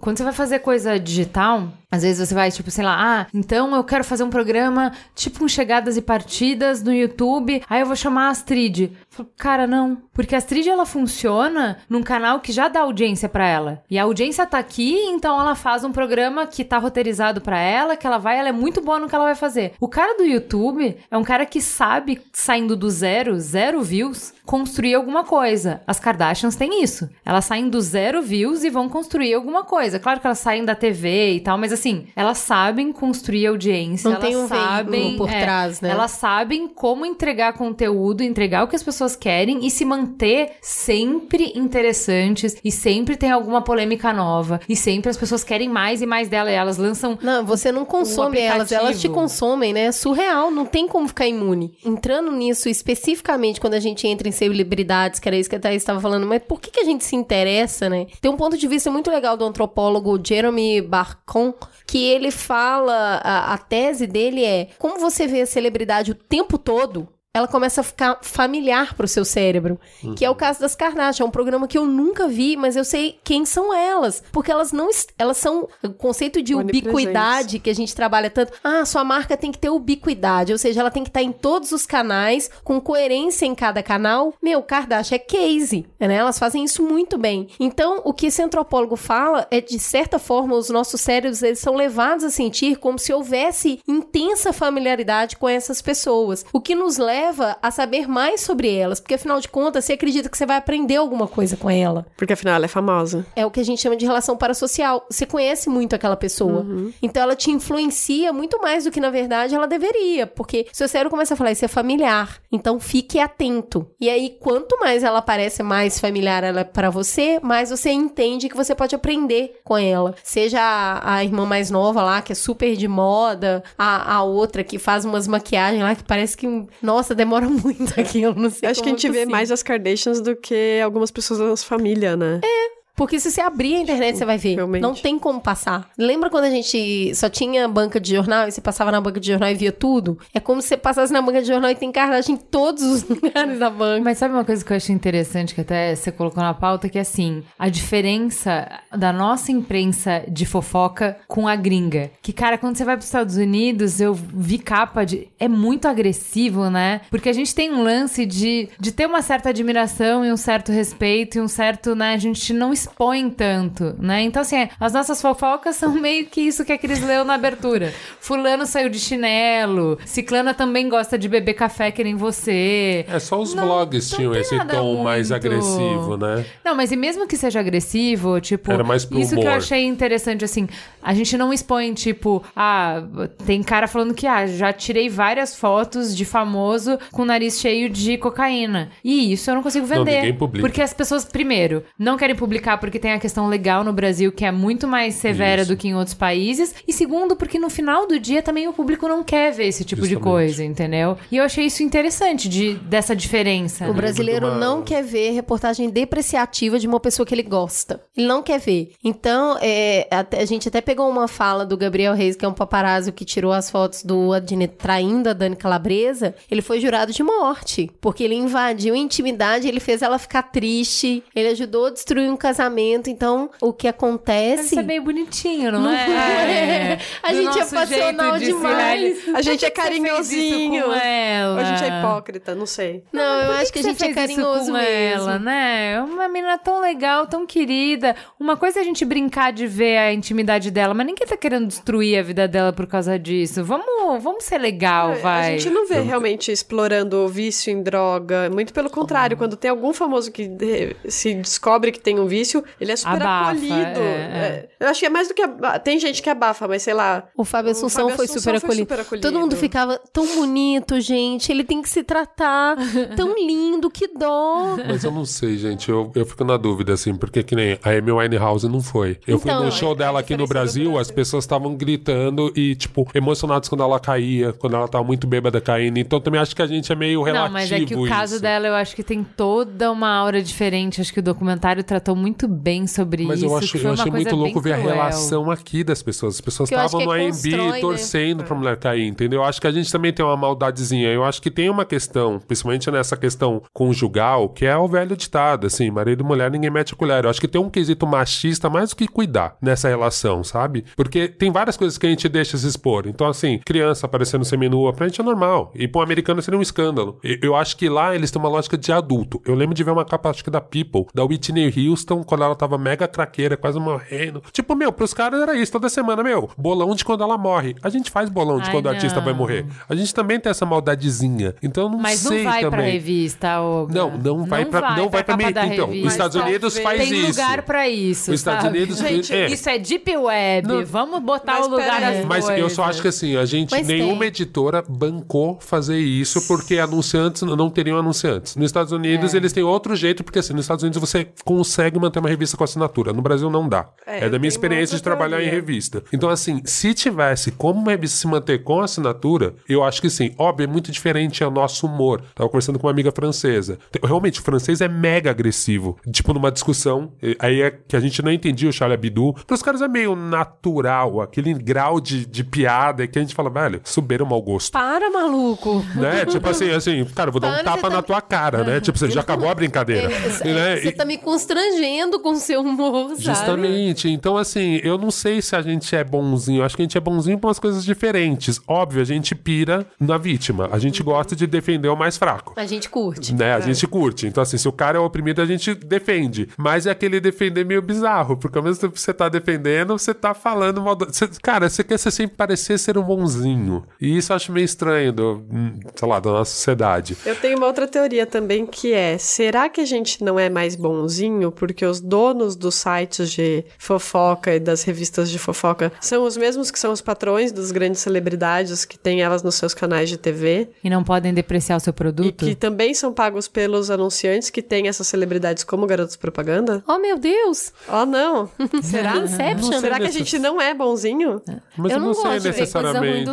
S2: quando você vai fazer coisa digital, às vezes você vai, tipo, sei lá, ah, então eu quero fazer um programa tipo um chegadas e partidas no YouTube, aí eu vou chamar a Astrid. Falo, Cara, não. Porque a Astrid, ela funciona num canal que já dá audiência pra ela. E a audiência tá aqui, então ela faz um programa que tá roteirizado pra ela, que ela vai, ela é muito boa no que ela vai fazer. O cara do YouTube é um cara que sabe, saindo do zero, zero views, construir alguma coisa. As Kardashians têm isso. Elas saem do zero views e vão construir alguma coisa. Claro que elas saem da TV e tal, mas assim, elas sabem construir audiência,
S1: Não
S2: elas
S1: tem um
S2: sabem
S1: por
S2: é,
S1: trás, né?
S2: Elas sabem como entregar conteúdo, entregar o que as pessoas querem e se manter sempre interessantes e sempre tem alguma polêmica nova e sempre as pessoas querem mais e mais dela e elas lançam
S1: Não, você não consome elas, elas te consomem, né? É surreal, não tem como ficar imune. Entrando nisso especificamente, quando a gente entra em celebridades, que era isso que a Thaís estava falando, mas por que, que a gente se interessa, né? Tem um ponto de vista muito legal do antropólogo Jeremy Barcon, que ele fala, a, a tese dele é, como você vê a celebridade o tempo todo, ela começa a ficar familiar pro seu cérebro. Que é o caso das Kardashian. É um programa que eu nunca vi, mas eu sei quem são elas. Porque elas não... Elas são... O conceito de ubiquidade que a gente trabalha tanto. Ah, sua marca tem que ter ubiquidade. Ou seja, ela tem que estar em todos os canais, com coerência em cada canal. Meu, Kardashian é case. Né? Elas fazem isso muito bem. Então, o que esse antropólogo fala é, de certa forma, os nossos cérebros eles são levados a sentir como se houvesse intensa familiaridade com essas pessoas. O que nos leva a saber mais sobre elas. Porque, afinal de contas, você acredita que você vai aprender alguma coisa com ela.
S4: Porque afinal ela é famosa.
S1: É o que a gente chama de relação parasocial. Você conhece muito aquela pessoa. Então ela te influencia muito mais do que, na verdade, ela deveria. Porque seu cérebro começa a falar, isso é familiar. Então fique atento. E aí, quanto mais ela parece mais familiar ela é para você, mais você entende que você pode aprender com ela. Seja a, a irmã mais nova lá, que é super de moda, a, a outra que faz umas maquiagens lá que parece que, nossa, demora muito aquilo. Não sei
S4: Eu acho que a gente vê mais as Kardashians do que algumas pessoas da nossa família, né? É.
S1: Porque se você abrir a internet, você vai ver.
S4: Realmente.
S1: Não tem como passar. Lembra quando a gente só tinha banca de jornal e você passava na banca de jornal e via tudo? É como se você passasse na banca de jornal e tem Kardashian em todos os lugares da banca.
S2: Mas sabe uma coisa que eu achei interessante, que até você colocou na pauta, que é assim, a diferença da nossa imprensa de fofoca com a gringa. Que, cara, quando você vai para os Estados Unidos, eu vi capa de... É muito agressivo, né? Porque a gente tem um lance de, de ter uma certa admiração e um certo respeito e um certo, né? A gente não expõe tanto, né? Então, assim, as nossas fofocas são meio que isso que a Cris leu na abertura. Fulano saiu de chinelo, Ciclana também gosta de beber café que nem você.
S5: É só os
S2: Não,
S5: blogs
S2: não
S5: tinham esse tom mais
S2: muito-
S5: agressivo, né?
S2: Não, mas e mesmo que seja agressivo, tipo,
S5: Era mais pro
S2: isso que eu
S5: humor.
S2: achei interessante, assim, a gente não expõe, tipo, ah, tem cara falando que, ah, já tirei várias fotos de famoso com o nariz cheio de cocaína. E isso eu não consigo
S5: Não,
S2: vender.
S5: ninguém publica.
S2: Porque as pessoas, primeiro, não querem publicar porque tem a questão legal no Brasil que é muito mais severa
S5: Isso.
S2: do que em outros países. E segundo, porque no final do dia também o público não quer ver esse tipo de
S5: Justamente.
S2: coisa, entendeu? E eu achei isso interessante de, dessa diferença.
S1: O brasileiro
S5: uma-
S1: não quer ver reportagem depreciativa de uma pessoa que ele gosta. Ele não quer ver. Então, é, até- a gente até pegou uma fala do Gabriel Reis, que é um paparazzo que tirou as fotos do Adnet traindo a Dani Calabresa. Ele foi jurado de morte, porque ele invadiu a intimidade, ele fez ela ficar triste, ele ajudou a destruir um casamento. Então, o que acontece...
S2: Isso é meio bonitinho, não,
S1: Não
S2: é?
S1: é? A
S2: Do
S1: gente é passional
S2: de
S1: demais.
S4: A gente é
S2: que que
S4: carinhosinho.
S2: com ela?
S4: Ou a gente é hipócrita, não sei.
S1: Não, eu
S2: Por
S1: acho que, a
S2: você
S1: gente é carinhoso
S2: com
S1: mesmo.
S2: ela, né? É Uma menina tão legal, tão querida. Uma coisa é a gente brincar de ver a intimidade dela, mas ninguém tá querendo destruir a vida dela por causa disso. Vamos, vamos ser legal, vai.
S4: É, A gente não vê realmente explorando o vício em droga. Muito pelo contrário, quando tem algum famoso que de- se descobre que tem um vício, ele é super
S2: Abafa,
S4: acolhido.
S2: é,
S4: É. Eu acho que é mais do que. Tem gente que abafa, mas sei lá.
S1: O Fábio
S4: O
S1: Assunção,
S4: Fábio
S1: foi,
S4: Assunção
S1: super
S4: foi
S1: acolhido.
S4: super acolhido.
S1: Todo mundo ficava tão bonito, gente. Ele tem que se tratar. tão lindo, que dó.
S5: Mas eu não sei, gente. Eu, eu fico na dúvida, assim, porque que nem a Amy Winehouse não foi. Eu
S1: Então,
S5: fui no show
S4: é
S5: dela
S4: a
S5: aqui no Brasil,
S4: Brasil.
S5: as pessoas estavam gritando e, tipo, emocionadas quando ela caía, quando ela tava muito bêbada caindo. Então também acho que a gente é meio relativo
S2: Não, mas é que o caso
S5: isso.
S2: dela eu acho que tem toda uma aura diferente. Acho que o documentário tratou muito bem sobre
S5: Mas
S2: isso.
S5: eu,
S2: que
S5: acho,
S2: foi
S5: eu
S2: uma
S5: achei muito louco ver a
S2: cruel.
S5: relação aqui das pessoas. As pessoas
S1: eu
S5: estavam no
S1: é
S5: AMB
S1: né?
S5: torcendo pra mulher cair, entendeu? Eu acho que a gente também tem uma maldadezinha. Eu acho que tem uma questão, principalmente nessa questão conjugal, que é o velho ditado, assim, marido e mulher, ninguém mete a colher. Eu acho que tem um quesito machista mais do que cuidar nessa relação, sabe? Porque tem várias coisas que a gente deixa se expor. Então, assim, criança aparecendo seminua, pra gente é normal. E pra um americano seria um escândalo. Eu acho que lá eles têm uma lógica de adulto. Eu lembro de ver uma capa, acho que da People, da Whitney Houston, quando ela tava mega craqueira, quase morrendo. Tipo, meu, pros caras era isso, toda semana, meu, bolão de quando ela morre. A gente faz bolão de
S2: Ai,
S5: quando o artista vai
S2: não.
S5: morrer. A gente também tem essa maldadezinha. Então, não
S2: Mas
S5: sei
S2: não vai pra
S5: também.
S2: revista, Olga.
S5: Não, não vai pra- não vai pra
S2: capa
S5: mim. Então, os Estados
S4: Mas
S5: Unidos faz
S2: Tem
S5: isso.
S2: lugar pra isso,
S5: Os Estados
S2: sabe?
S5: Unidos
S4: Gente,
S5: é.
S2: Isso é deep web.
S5: Não.
S2: Vamos botar
S4: Mas
S2: o lugar das
S5: Mas eu só
S2: coisas.
S5: acho que assim, a gente,
S1: Mas
S5: nenhuma
S1: tem.
S5: editora bancou fazer isso porque anunciantes não teriam anunciantes. Nos Estados Unidos
S2: É.
S5: eles têm outro jeito, porque assim, nos Estados Unidos você consegue manter uma revista com assinatura. No Brasil não dá.
S4: É,
S5: É, da minha experiência de trabalhar em revista. Então assim, se tivesse como uma revista se manter com assinatura, eu acho que sim. Óbvio, é muito diferente ao nosso humor. Tava conversando com uma amiga francesa. Realmente, o francês é mega agressivo. Tipo, numa discussão, aí é que a gente não entendia o Charlie Abdul. Para os caras é meio natural, aquele grau de, de piada que a gente fala, velho, suberam mau gosto.
S1: Para, maluco.
S5: Né? Tipo assim, assim, cara, vou dar um
S1: Para,
S5: tapa
S1: você
S5: na
S1: tá-
S5: tua cara, né? Tipo, você já acabou a brincadeira.
S1: É,
S5: E, né?
S1: Você tá me constrangendo com seu humor, sabe?
S5: Justamente. Então, assim, eu não sei se a gente é bonzinho. Eu acho que a gente é bonzinho pra umas coisas diferentes. Óbvio, a gente pira na vítima. A gente gosta de defender o mais fraco.
S1: A gente curte.
S5: Né? A gente curte. Então, assim, se o cara é oprimido, a gente defende. Mas é aquele defender meio bizarro, porque ao mesmo tempo que você tá defendendo, você tá falando mal. do- Você- cara, você quer ser sempre parecer ser um bonzinho. E isso eu acho meio estranho, do, hum, sei lá, da nossa sociedade.
S4: Eu tenho uma outra teoria também que é: será que a gente não é mais bonzinho porque os donos dos sites de fofoca e das revistas de fofoca são os mesmos que são os patrões das grandes celebridades que têm elas nos seus canais de TV
S2: E não podem depreciar o seu
S4: e
S2: produto?
S4: que também são pagos pelos anunciantes que têm essas celebridades como garotos propaganda?
S1: Oh, meu Deus.
S4: Oh, não! Será?
S1: Inception.
S4: Será que a gente não é bonzinho?
S5: Mas
S1: Eu
S5: eu,
S1: não
S5: não, sei necessariamente.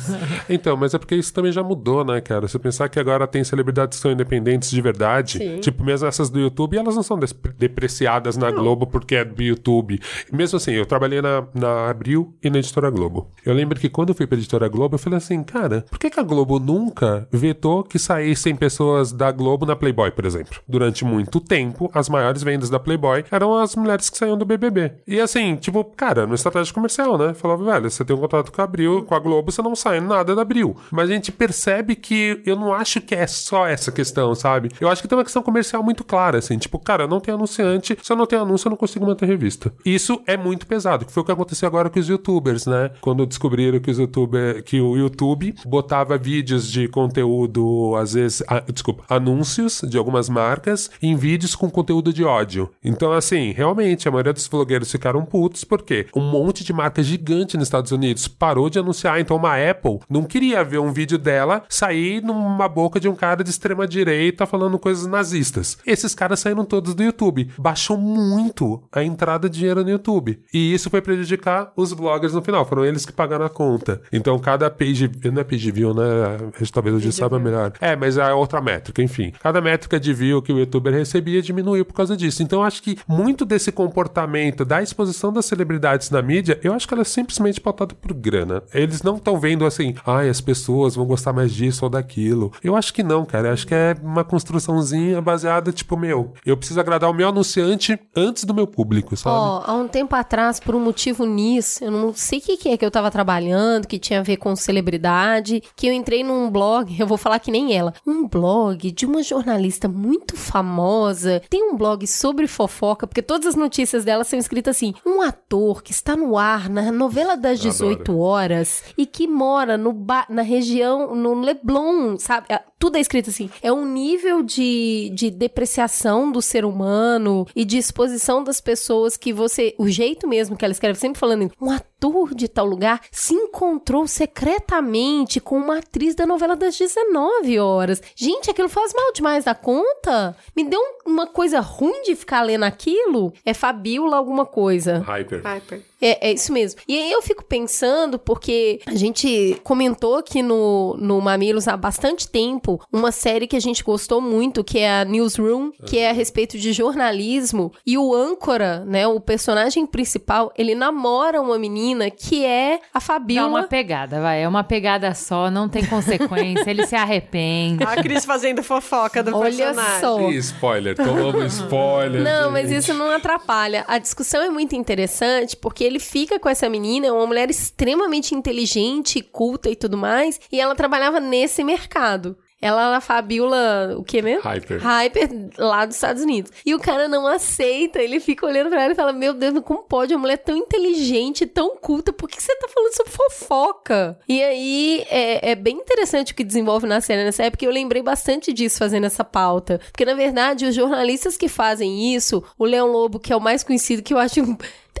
S5: então, mas é porque isso também já mudou, né, cara? Se pensar que agora tem celebridades que são independentes de verdade,
S4: Sim.
S5: tipo, mesmo essas do YouTube, elas não são des- associadas na Globo porque é do YouTube. Mesmo assim, eu trabalhei na, na Abril e na Editora Globo. Eu lembro que quando eu fui pra Editora Globo, eu falei assim, cara, por que, que a Globo nunca vetou que saíssem pessoas da Globo na Playboy, por exemplo? Durante muito tempo, as maiores vendas da Playboy eram as mulheres que saíam do BBB. E assim, tipo, cara, no estratégia comercial, né? Falava, velho, você tem um contrato com a Abril, com a Globo, você não sai nada da Abril. Mas a gente percebe que eu não acho que é só essa questão, sabe? Eu acho que tem uma questão comercial muito clara, assim, tipo, cara, não tem anunciante, se eu não tenho anúncio, eu não consigo manter revista. Isso é muito pesado, que foi o que aconteceu agora com os youtubers, né? Quando descobriram que os youtuber, que o YouTube botava vídeos de conteúdo, às vezes, ah, desculpa, anúncios de algumas marcas em vídeos com conteúdo de ódio. Então, assim, realmente, a maioria dos blogueiros ficaram putos porque um monte de marca gigante nos Estados Unidos parou de anunciar. Então, uma Apple não queria ver um vídeo dela sair numa boca de um cara de extrema direita falando coisas nazistas. Esses caras saíram todos do YouTube. Baixou muito a entrada de dinheiro no YouTube. E isso foi prejudicar os bloggers no final. Foram eles que pagaram a conta. Então, cada page. Não é page view, né? Talvez Gil saiba melhor. É, mas é outra métrica, enfim. Cada métrica de view que o youtuber recebia diminuiu por causa disso. Então, eu acho que muito desse comportamento da exposição das celebridades na mídia, eu acho que ela é simplesmente pautada por grana. Eles não estão vendo assim, ai, as pessoas vão gostar mais disso ou daquilo. Eu acho que não, cara. Eu acho que é uma construçãozinha baseada, tipo, meu, eu preciso agradar o meu anunciante antes do meu público, sabe?
S1: Ó, há um tempo atrás, por um motivo nisso, eu não sei o que, que é que eu tava trabalhando, que tinha a ver com celebridade, que eu entrei num blog, eu vou falar que nem ela, um blog de uma jornalista muito famosa, tem um blog sobre fofoca, porque todas as notícias dela são escritas assim, um ator que está no ar na novela das 18 horas e que mora no ba na região, no Leblon, sabe? Tudo é escrito assim. É um nível de, de depreciação do ser humano e de exposição das pessoas que você. O jeito mesmo que ela escreve, sempre falando, um ator de tal lugar se encontrou secretamente com uma atriz da novela das 19 horas. Gente, aquilo faz mal demais da conta? Me deu um- uma coisa ruim de ficar lendo aquilo? É Fabiola alguma coisa.
S5: Hyper.
S4: Hyper.
S1: É, é isso mesmo. E aí eu fico pensando, porque a gente comentou aqui no, no Mamilos há bastante tempo uma série que a gente gostou muito, que é a Newsroom, que é a respeito de jornalismo. E o âncora, né, o personagem principal, ele namora uma menina que é a Fabiola.
S2: uma pegada, vai. É uma pegada só, não tem consequência, ele se arrepende.
S4: A Cris fazendo fofoca do
S1: Olha
S4: personagem.
S1: só.
S5: Ih, spoiler, tomamos spoiler.
S1: Não, mas
S5: gente.
S1: isso não atrapalha. A discussão é muito interessante porque ele fica com essa menina, é uma mulher extremamente inteligente, culta e tudo mais, e ela trabalhava nesse mercado. Ela era a Fabiola, o que mesmo?
S5: Hyper.
S1: Hyper lá dos Estados Unidos. E o cara não aceita, ele fica olhando pra ela e fala: Meu Deus, como pode uma mulher tão inteligente, tão culta, por que você tá falando sobre fofoca? E aí é, é bem interessante o que desenvolve na série nessa época, e eu lembrei bastante disso fazendo essa pauta. Porque, na verdade, os jornalistas que fazem isso, o Leão Lobo, que é o mais conhecido, que eu acho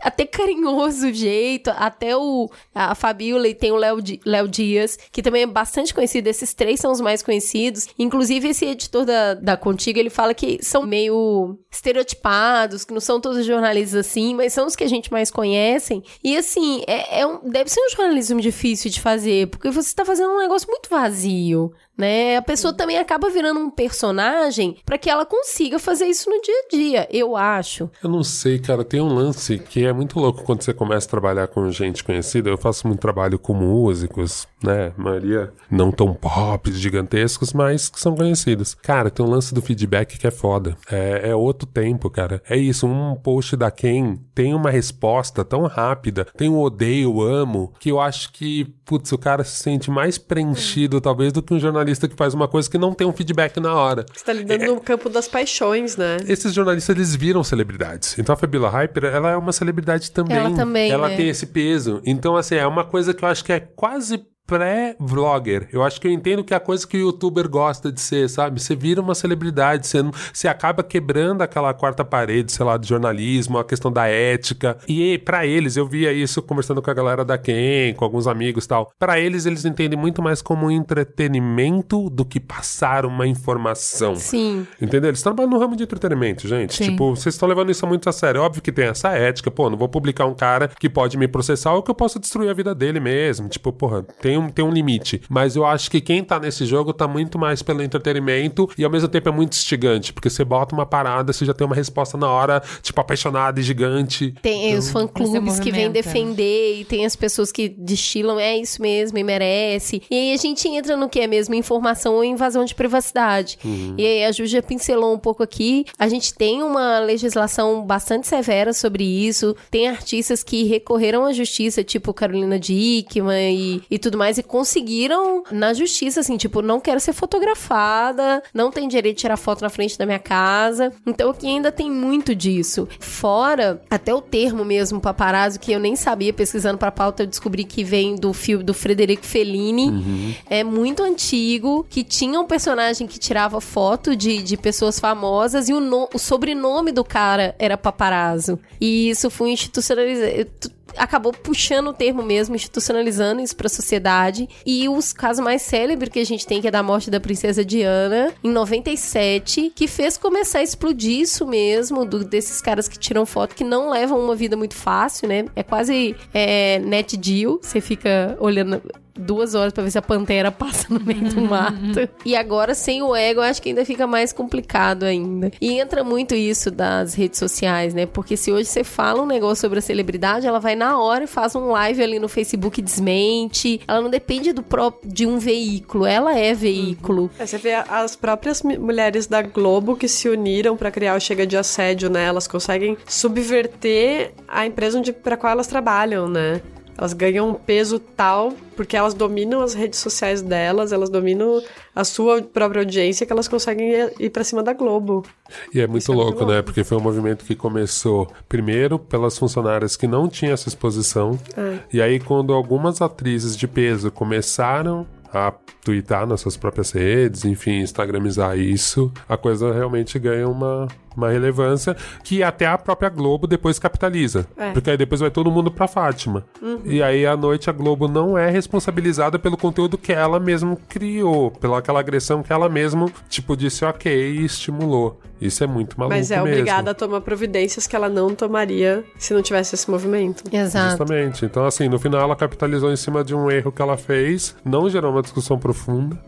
S1: até carinhoso jeito, até o a Fabiola e tem o Léo Léo Dias, que também é bastante conhecido, esses três são os mais conhecidos. Inclusive, esse editor da, da Contigo, ele fala que são meio estereotipados, que não são todos jornalistas assim, mas são os que a gente mais conhecem. E assim, é, é um- deve ser um jornalismo difícil de fazer, porque você está fazendo um negócio muito vazio, né? A pessoa também acaba virando um personagem para que ela consiga fazer isso no dia a dia, eu acho.
S5: Eu não sei, cara. Tem um lance que é muito louco quando você começa a trabalhar com gente conhecida. Eu faço muito trabalho com músicos, né? A maioria não tão pop, gigantescos, mas que são conhecidos. Cara, tem um lance do feedback que é foda. É, é outro tempo, cara. É isso. Um post da Ken tem uma resposta tão rápida, tem um odeio, amo, que eu acho que, putz, o cara se sente mais preenchido, talvez, do que um jornalista que faz uma coisa que não tem um feedback na hora.
S4: Você tá lidando no campo das paixões, né?
S5: Esses jornalistas, eles viram celebridades. Então a Fabiola Hyper, ela é uma celebridade também.
S1: Ela também,
S5: Ela
S1: né?
S5: tem esse peso. Então, assim, é uma coisa que eu acho que é quase pré-vlogger. Eu acho que eu entendo que é a coisa que o youtuber gosta de ser, sabe? Você vira uma celebridade, você, não- você acaba quebrando aquela quarta parede, sei lá, do jornalismo, a questão da ética. E pra eles, eu via isso conversando com a galera da Ken, com alguns amigos e tal. Pra eles, eles entendem muito mais como um entretenimento do que passar uma informação.
S1: Sim.
S5: Entendeu? Eles trabalham no ramo de entretenimento, gente.
S2: Sim.
S5: Tipo, vocês estão levando isso muito a sério. Óbvio que tem essa ética. Pô, não vou publicar um cara que pode me processar ou que eu possa destruir a vida dele mesmo. Tipo, porra, tem um, tem um limite. Mas eu acho que quem tá nesse jogo tá muito mais pelo entretenimento e ao mesmo tempo é muito instigante, porque você bota uma parada, você já tem uma resposta na hora, tipo, apaixonada e gigante.
S1: Tem
S5: Então,
S1: os fã-clubes
S2: Você
S1: que vêm
S2: movimenta.
S1: defender, e tem as pessoas que destilam, é isso mesmo, e merece. E aí a gente entra no que é mesmo informação ou invasão de privacidade. E aí a Ju já pincelou um pouco aqui. A gente tem uma legislação bastante severa sobre isso. Tem artistas que recorreram à justiça, tipo Carolina Dickman e, e tudo mais, e conseguiram na justiça, assim, tipo, não quero ser fotografada, não tem direito de tirar foto na frente da minha casa. Então aqui ainda tem muito disso. Fora, até o termo mesmo, paparazzo, que eu nem sabia, pesquisando pra pauta, eu descobri que vem do filme do Frederico Fellini. É muito antigo, que tinha um personagem que tirava foto de, de pessoas famosas e o, no- o sobrenome do cara era paparazzo. E isso foi institucionalizado acabou puxando o termo mesmo, institucionalizando isso pra sociedade. E os casos mais célebres que a gente tem, que é da morte da princesa Diana, em 97, que fez começar a explodir isso mesmo, do- desses caras que tiram foto, que não levam uma vida muito fácil, né? É quase é, net deal, você fica olhando duas horas pra ver se a pantera passa no meio do mato. E agora, sem o ego, eu acho que ainda fica mais complicado ainda. E entra muito isso das redes sociais, né? Porque se hoje você fala um negócio sobre a celebridade, ela vai na hora e faz um live ali no Facebook e desmente. Ela não depende do próprio de um veículo, ela é veículo.
S4: É, você vê as próprias mulheres da Globo que se uniram pra criar o Chega de Assédio, né? Elas conseguem subverter a empresa onde, pra qual elas trabalham, né? Elas ganham um peso tal porque elas dominam as redes sociais delas, elas dominam a sua própria audiência que elas conseguem ir, pra cima da Globo.
S5: E é muito
S4: Isso é muito
S5: louco, né?
S4: louco.
S5: Porque foi um movimento que começou primeiro pelas funcionárias que não tinham essa exposição.
S4: É.
S5: E aí, quando algumas atrizes de peso começaram a twittar nas suas próprias redes, enfim, instagramizar isso, a coisa realmente ganha uma, uma relevância que até a própria Globo depois capitaliza.
S4: É.
S5: Porque aí depois vai todo mundo pra Fátima. E aí à noite a Globo não é responsabilizada pelo conteúdo que ela mesma criou, pela aquela agressão que ela mesma, tipo, disse ok e estimulou. Isso é muito maluco
S4: Mas é
S5: mesmo.
S4: obrigada a tomar providências que ela não tomaria se não tivesse esse movimento.
S1: Exato.
S5: Justamente. Então, assim, no final ela capitalizou em cima de um erro que ela fez, não gerou uma discussão profunda.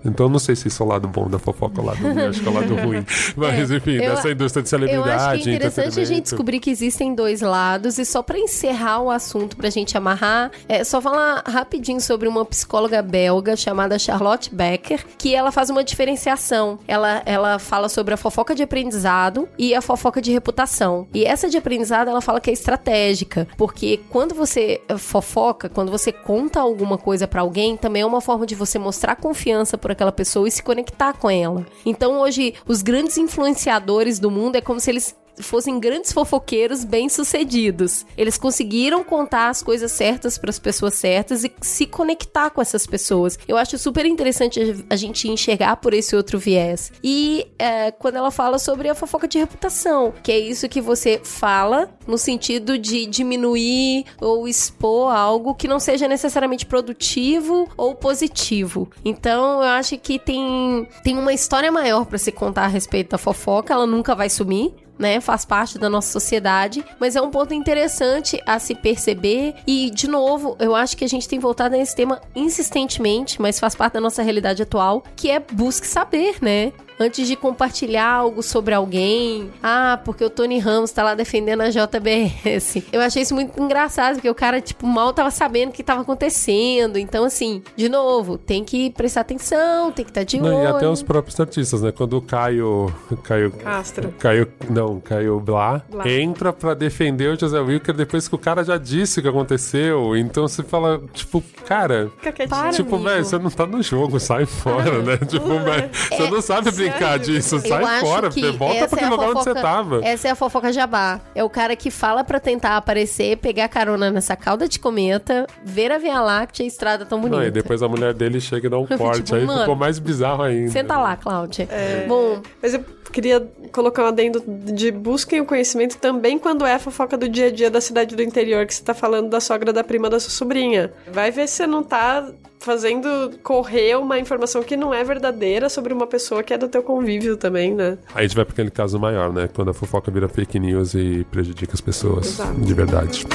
S5: Então, não sei se isso é o lado bom da fofoca o lado ruim, acho que é o lado ruim. Mas, enfim,
S1: eu-
S5: dessa indústria de
S1: Eu
S5: celebridade.
S1: acho que é interessante a gente descobrir que existem dois lados. E só pra encerrar o assunto, pra gente amarrar, é só falar rapidinho sobre uma psicóloga belga chamada Charlotte Becker, que ela faz uma diferenciação. Ela, ela fala sobre a fofoca de aprendizado e a fofoca de reputação. E essa de aprendizado, ela fala que é estratégica, porque quando você fofoca, quando você conta alguma coisa pra alguém, também é uma forma de você mostrar confiança por aquela pessoa e se conectar com ela. Então, hoje, os grandes influenciadores do mundo é como se eles fossem grandes fofoqueiros bem-sucedidos. Eles conseguiram contar as coisas certas para as pessoas certas e se conectar com essas pessoas. Eu acho super interessante a gente enxergar por esse outro viés. E é, quando ela fala sobre a fofoca de reputação, que é isso que você fala no sentido de diminuir ou expor algo que não seja necessariamente produtivo ou positivo. Então, eu acho que tem, tem uma história maior para se contar a respeito da fofoca, ela nunca vai sumir né? Faz parte da nossa sociedade, mas é um ponto interessante a se perceber. E, de novo, eu acho que a gente tem voltado nesse tema insistentemente, mas faz parte da nossa realidade atual, que é busque saber, né? Antes de compartilhar algo sobre alguém, ah, porque o Tony Ramos tá lá defendendo a JBS. Eu achei isso muito engraçado, porque o cara, tipo, mal tava sabendo o que tava acontecendo. Então, assim, de novo, tem que prestar atenção, tem que estar de
S5: Não,
S1: olho.
S5: e até os próprios artistas, né? Quando o Caio. Caio.
S4: Castro.
S5: Caio. Não, Caio Blá,
S4: Blá.
S5: entra pra defender o José Wilker depois que o cara já disse o que aconteceu. Então você fala, tipo, cara.
S4: Fica quietinho.
S1: Para,
S5: tipo, velho, você não tá no jogo, sai fora, né? Tipo, velho, você não sabe brincar disso, sai fora, volta pra
S1: é a
S5: aquele lugar onde você
S1: fofoca-
S5: tava.
S1: Essa é a fofoca jabá. É o cara que fala pra tentar aparecer, pegar carona nessa cauda de cometa, ver a Via Láctea e a estrada tão bonita.
S5: Não, e depois a mulher dele chega e dá um corte.
S1: Tipo,
S5: aí
S1: mano,
S5: ficou mais bizarro ainda.
S1: Senta lá, Cláudia. Bom,
S4: Mas eu queria colocar um adendo de busquem o conhecimento também quando é a fofoca do dia a dia da cidade do interior, que você tá falando da sogra da prima da sua sobrinha. Vai ver se você não tá fazendo correr uma informação que não é verdadeira sobre uma pessoa que é do teu convívio também, né?
S5: Aí a gente vai pra aquele caso maior, né? Quando a fofoca vira fake news e prejudica as pessoas
S4: Exato.
S5: de verdade.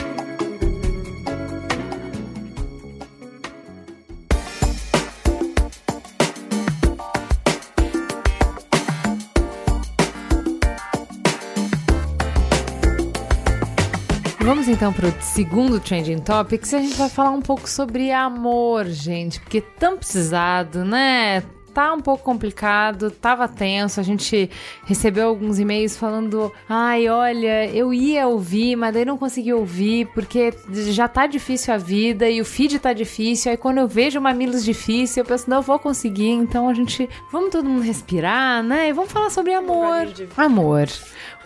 S2: Vamos então para o segundo Trending Topics. A gente vai falar um pouco sobre amor, gente, porque tão precisado, né? tá um pouco complicado, tava tenso. A gente recebeu alguns e-mails falando: ai, olha, eu ia ouvir, mas daí não consegui ouvir porque já tá difícil a vida e o feed tá difícil. Aí quando eu vejo mamilos difícil, eu penso: não, eu vou conseguir. Então a gente, vamos todo mundo respirar, né? E vamos falar sobre amor. Amor.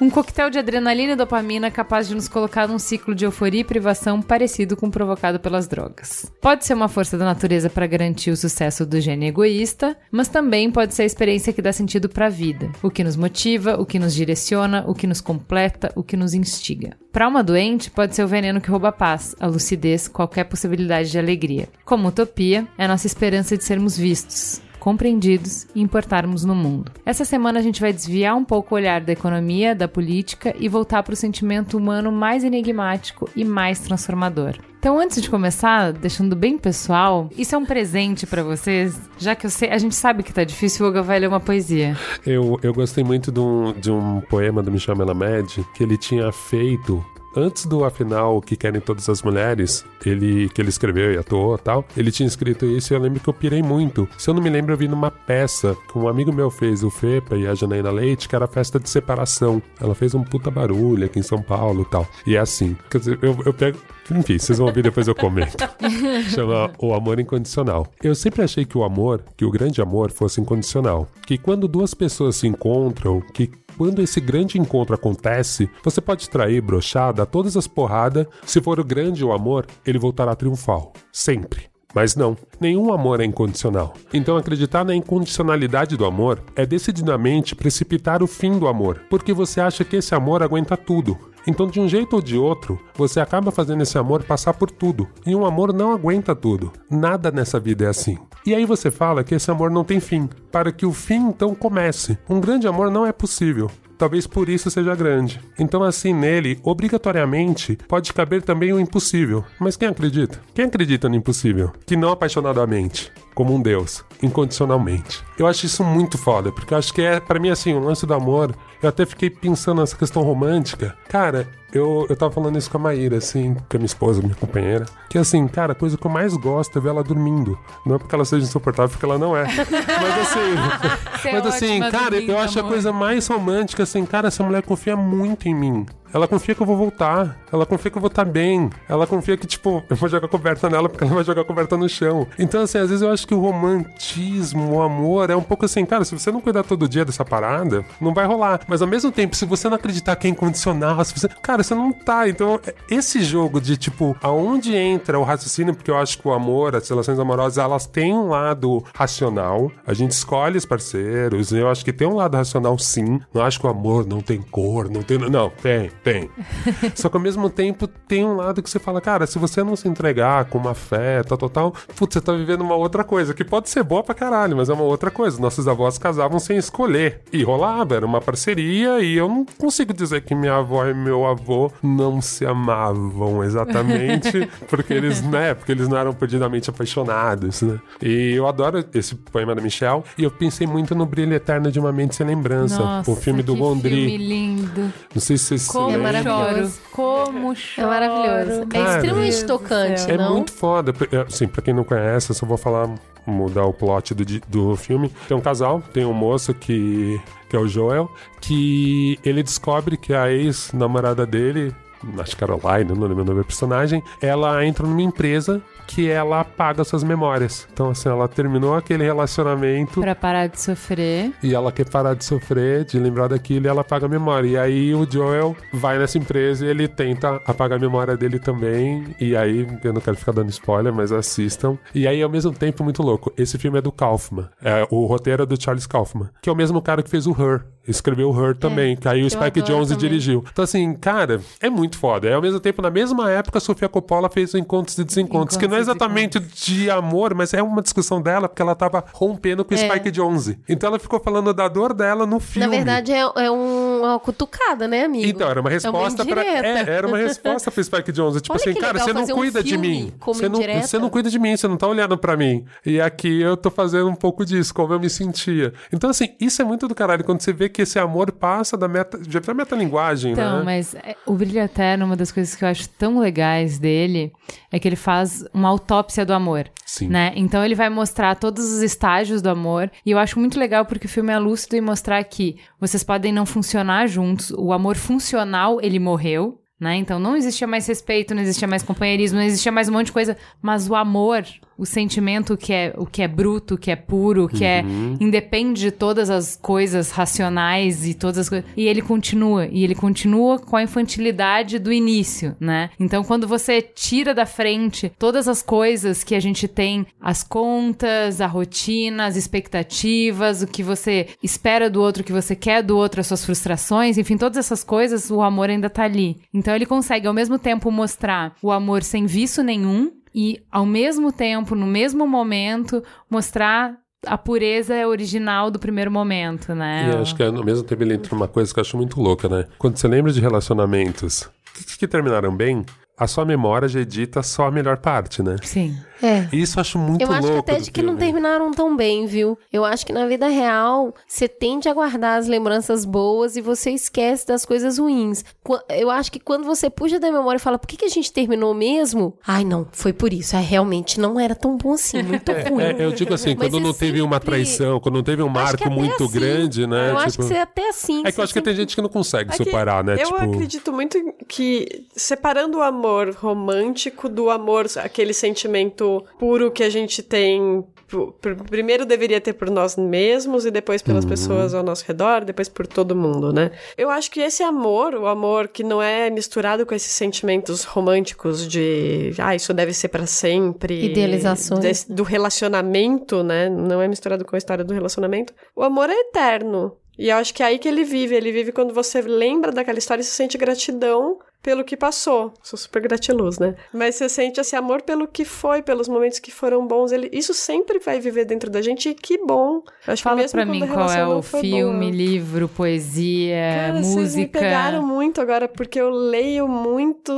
S2: Um coquetel de adrenalina e dopamina capaz de nos colocar num ciclo de euforia e privação parecido com o provocado pelas drogas. Pode ser uma força da natureza para garantir o sucesso do gênio egoísta, mas também pode ser a experiência que dá sentido para a vida, o que nos motiva, o que nos direciona, o que nos completa, o que nos instiga. Para uma doente, pode ser o veneno que rouba a paz, a lucidez, qualquer possibilidade de alegria. Como utopia, é nossa esperança de sermos vistos, compreendidos e importarmos no mundo. Essa semana a gente vai desviar um pouco o olhar da economia, da política e voltar para o sentimento humano mais enigmático e mais transformador. Então, antes de começar, deixando bem pessoal, isso é um presente para vocês, já que sei, a gente sabe que tá difícil, o Olga vai ler uma poesia.
S5: Eu, eu gostei muito de um, de um poema do Michel Melamed que ele tinha feito antes do afinal que querem todas as mulheres, ele que ele escreveu e atuou tal, ele tinha escrito isso e eu lembro que eu pirei muito. Se eu não me lembro, eu vi numa peça que um amigo meu fez, o Fepa e a Janaína Leite, que era a festa de separação. Ela fez um puta barulho aqui em São Paulo tal. E é assim. Quer dizer, eu, eu pego. Enfim, vocês vão ouvir depois eu comento. Chama O Amor Incondicional. Eu sempre achei que o amor, que o grande amor, fosse incondicional. Que quando duas pessoas se encontram, que quando esse grande encontro acontece, você pode trair brochada todas as porradas. Se for o grande o amor, ele voltará triunfal. Sempre. Mas não, nenhum amor é incondicional. Então acreditar na incondicionalidade do amor é decididamente precipitar o fim do amor, porque você acha que esse amor aguenta tudo. Então, de um jeito ou de outro, você acaba fazendo esse amor passar por tudo. E um amor não aguenta tudo. Nada nessa vida é assim. E aí você fala que esse amor não tem fim, para que o fim então comece. Um grande amor não é possível. Talvez por isso seja grande. Então, assim, nele, obrigatoriamente, pode caber também o impossível. Mas quem acredita? Quem acredita no impossível? Que não apaixonadamente, como um Deus, incondicionalmente. Eu acho isso muito foda, porque eu acho que é, para mim, assim, o lance do amor. Eu até fiquei pensando nessa questão romântica. Cara, eu, eu tava falando isso com a Maíra, assim, com a minha esposa, minha companheira. Que assim, cara, a coisa que eu mais gosto é ver ela dormindo. Não é porque ela seja insuportável, porque ela não é. mas assim.
S2: é
S5: mas assim, cara,
S2: dormindo,
S5: eu acho
S2: amor.
S5: a coisa mais romântica, assim, cara, essa mulher confia muito em mim. Ela confia que eu vou voltar. Ela confia que eu vou estar bem. Ela confia que, tipo, eu vou jogar coberta nela porque ela vai jogar coberta no chão. Então, assim, às vezes eu acho que o romantismo, o amor, é um pouco assim, cara, se você não cuidar todo dia dessa parada, não vai rolar. Mas ao mesmo tempo, se você não acreditar que é incondicional, se você. Cara, você não tá. Então, esse jogo de, tipo, aonde entra o raciocínio, porque eu acho que o amor, as relações amorosas, elas têm um lado racional. A gente escolhe os parceiros. Eu acho que tem um lado racional, sim. Não acho que o amor não tem cor, não tem. Não, tem. Tem. Só que ao mesmo tempo tem um lado que você fala, cara, se você não se entregar com uma fé, tal, tal, tal, putz, você tá vivendo uma outra coisa, que pode ser boa pra caralho, mas é uma outra coisa. Nossos avós casavam sem escolher. E rolava, era uma parceria, e eu não consigo dizer que minha avó e meu avô não se amavam exatamente, porque eles, né, porque eles não eram perdidamente apaixonados, né? E eu adoro esse poema da Michelle, e eu pensei muito no Brilho Eterno de uma Mente Sem Lembrança,
S2: Nossa,
S5: o filme do Gondry.
S2: filme lindo.
S5: Não sei se vocês
S1: É
S5: lembram.
S1: maravilhoso.
S2: choro. Como
S1: É
S2: choro.
S1: maravilhoso. É
S5: Cara,
S1: extremamente
S2: Deus do
S1: tocante.
S5: É
S1: não?
S5: muito foda. É, Assim, pra quem não conhece, eu só vou falar, mudar o plot do, do filme. Tem um casal, tem um moço que, que é o Joel, que ele descobre que a ex-namorada dele, acho que Caroline, não lembro o nome da personagem, ela entra numa empresa que ela apaga suas memórias. Então, assim, ela terminou aquele relacionamento
S2: Pra parar de sofrer.
S5: e ela quer parar de sofrer, de lembrar daquilo e ela apaga a memória. E aí o Joel vai nessa empresa e ele tenta apagar a memória dele também. E aí, eu não quero ficar dando spoiler, mas assistam. E aí, ao mesmo tempo, muito louco. Esse filme é do Kaufman. É, o roteiro é do Charles Kaufman, que é o mesmo cara que fez o Her. Escreveu Her também, que aí o Spike Jonze
S1: também.
S5: dirigiu. Então, assim, cara, é muito foda. É ao mesmo tempo, na mesma época, a Sofia Coppola fez o Encontros e Desencontros, que não é
S2: Encontros
S5: exatamente de amor, mas é uma discussão dela, porque ela tava rompendo com o
S1: É.
S5: Spike Jonze. Então ela ficou falando da dor dela no filme.
S1: Na verdade, é, é um uma cutucada, né, amigo?
S5: Então, era uma resposta pra.
S1: indireta.
S5: É, era uma resposta pro Spike Jonze. Tipo
S1: Olha
S5: assim, cara, você não
S1: fazer um
S5: cuida de mim. Você não, você não cuida de mim, você não tá olhando pra mim. E aqui eu tô fazendo um pouco disso, como eu me sentia. Então, assim, isso é muito do caralho. Quando você vê que esse amor passa da meta. Já vira metalinguagem,
S2: Então,
S5: né?
S2: mas é, o Brilho Eterno, uma das coisas que eu acho tão legais dele é que ele faz uma autópsia do amor.
S5: Sim.
S2: Né? Então ele vai mostrar todos os estágios do amor. E eu acho muito legal porque o filme é lúcido e mostrar que vocês podem não funcionar juntos. O amor funcional, ele morreu. Né? Então não existia mais respeito, não existia mais companheirismo, não existia mais um monte de coisa. Mas o amor, o sentimento que é o que é bruto, que é puro, que é independe de todas as coisas racionais e todas as coisas. E ele continua, e ele continua com a infantilidade do início, né? Então quando você tira da frente todas as coisas que a gente tem, as contas, a rotina, as expectativas, o que você espera do outro, o que você quer do outro, as suas frustrações, enfim, todas essas coisas, o amor ainda tá ali. Então ele consegue ao mesmo tempo mostrar o amor sem vício nenhum e ao mesmo tempo, no mesmo momento, mostrar a pureza original do primeiro momento, né?
S5: E acho que ao mesmo tempo ele entra numa coisa que eu acho muito louca, né? Quando você lembra de relacionamentos que, que terminaram bem, a sua memória já edita só a melhor parte, né?
S2: Sim.
S1: É.
S5: Isso eu acho muito
S1: Eu
S5: louco.
S1: acho que até de que não terminaram tão bem, viu? Eu acho que na vida real, você tende a guardar as lembranças boas e você esquece das coisas ruins. Eu acho que quando você puxa da memória e fala, por que, que a gente terminou mesmo? Ai, não, foi por isso. É, realmente não era tão bom assim, muito ruim.
S5: É, eu digo assim,
S1: Mas
S5: quando não teve uma
S1: sempre-
S5: traição, quando não teve um
S1: Acho
S5: marco muito
S1: assim.
S5: grande, né?
S1: Eu acho
S5: Tipo,
S1: que você até assim.
S5: É que eu acho que tem gente que não consegue
S4: É que
S5: superar, né?
S4: Eu
S5: tipo,
S4: acredito muito que separando o amor romântico do amor, aquele sentimento puro que a gente tem. pr- pr- Primeiro deveria ter por nós mesmos e depois pelas pessoas ao nosso redor, depois por todo mundo, né? Eu acho que esse amor, o amor que não é misturado com esses sentimentos românticos de, ah, isso deve ser pra sempre,
S1: Idealizações.
S4: desse- do relacionamento, né? Não é misturado com a história do relacionamento. O amor é eterno. E eu acho que é aí que ele vive. Ele vive quando você lembra daquela história e se sente gratidão pelo que passou. Sou super gratiluz, né? Mas você sente esse amor pelo que foi, pelos momentos que foram bons. Ele, isso sempre vai viver dentro da gente e que bom. Acho
S2: Fala
S4: que mesmo
S2: pra mim qual é o filme,
S4: boa.
S2: livro, poesia,
S4: Cara, vocês me
S2: música.
S4: pegaram muito agora, porque eu leio muito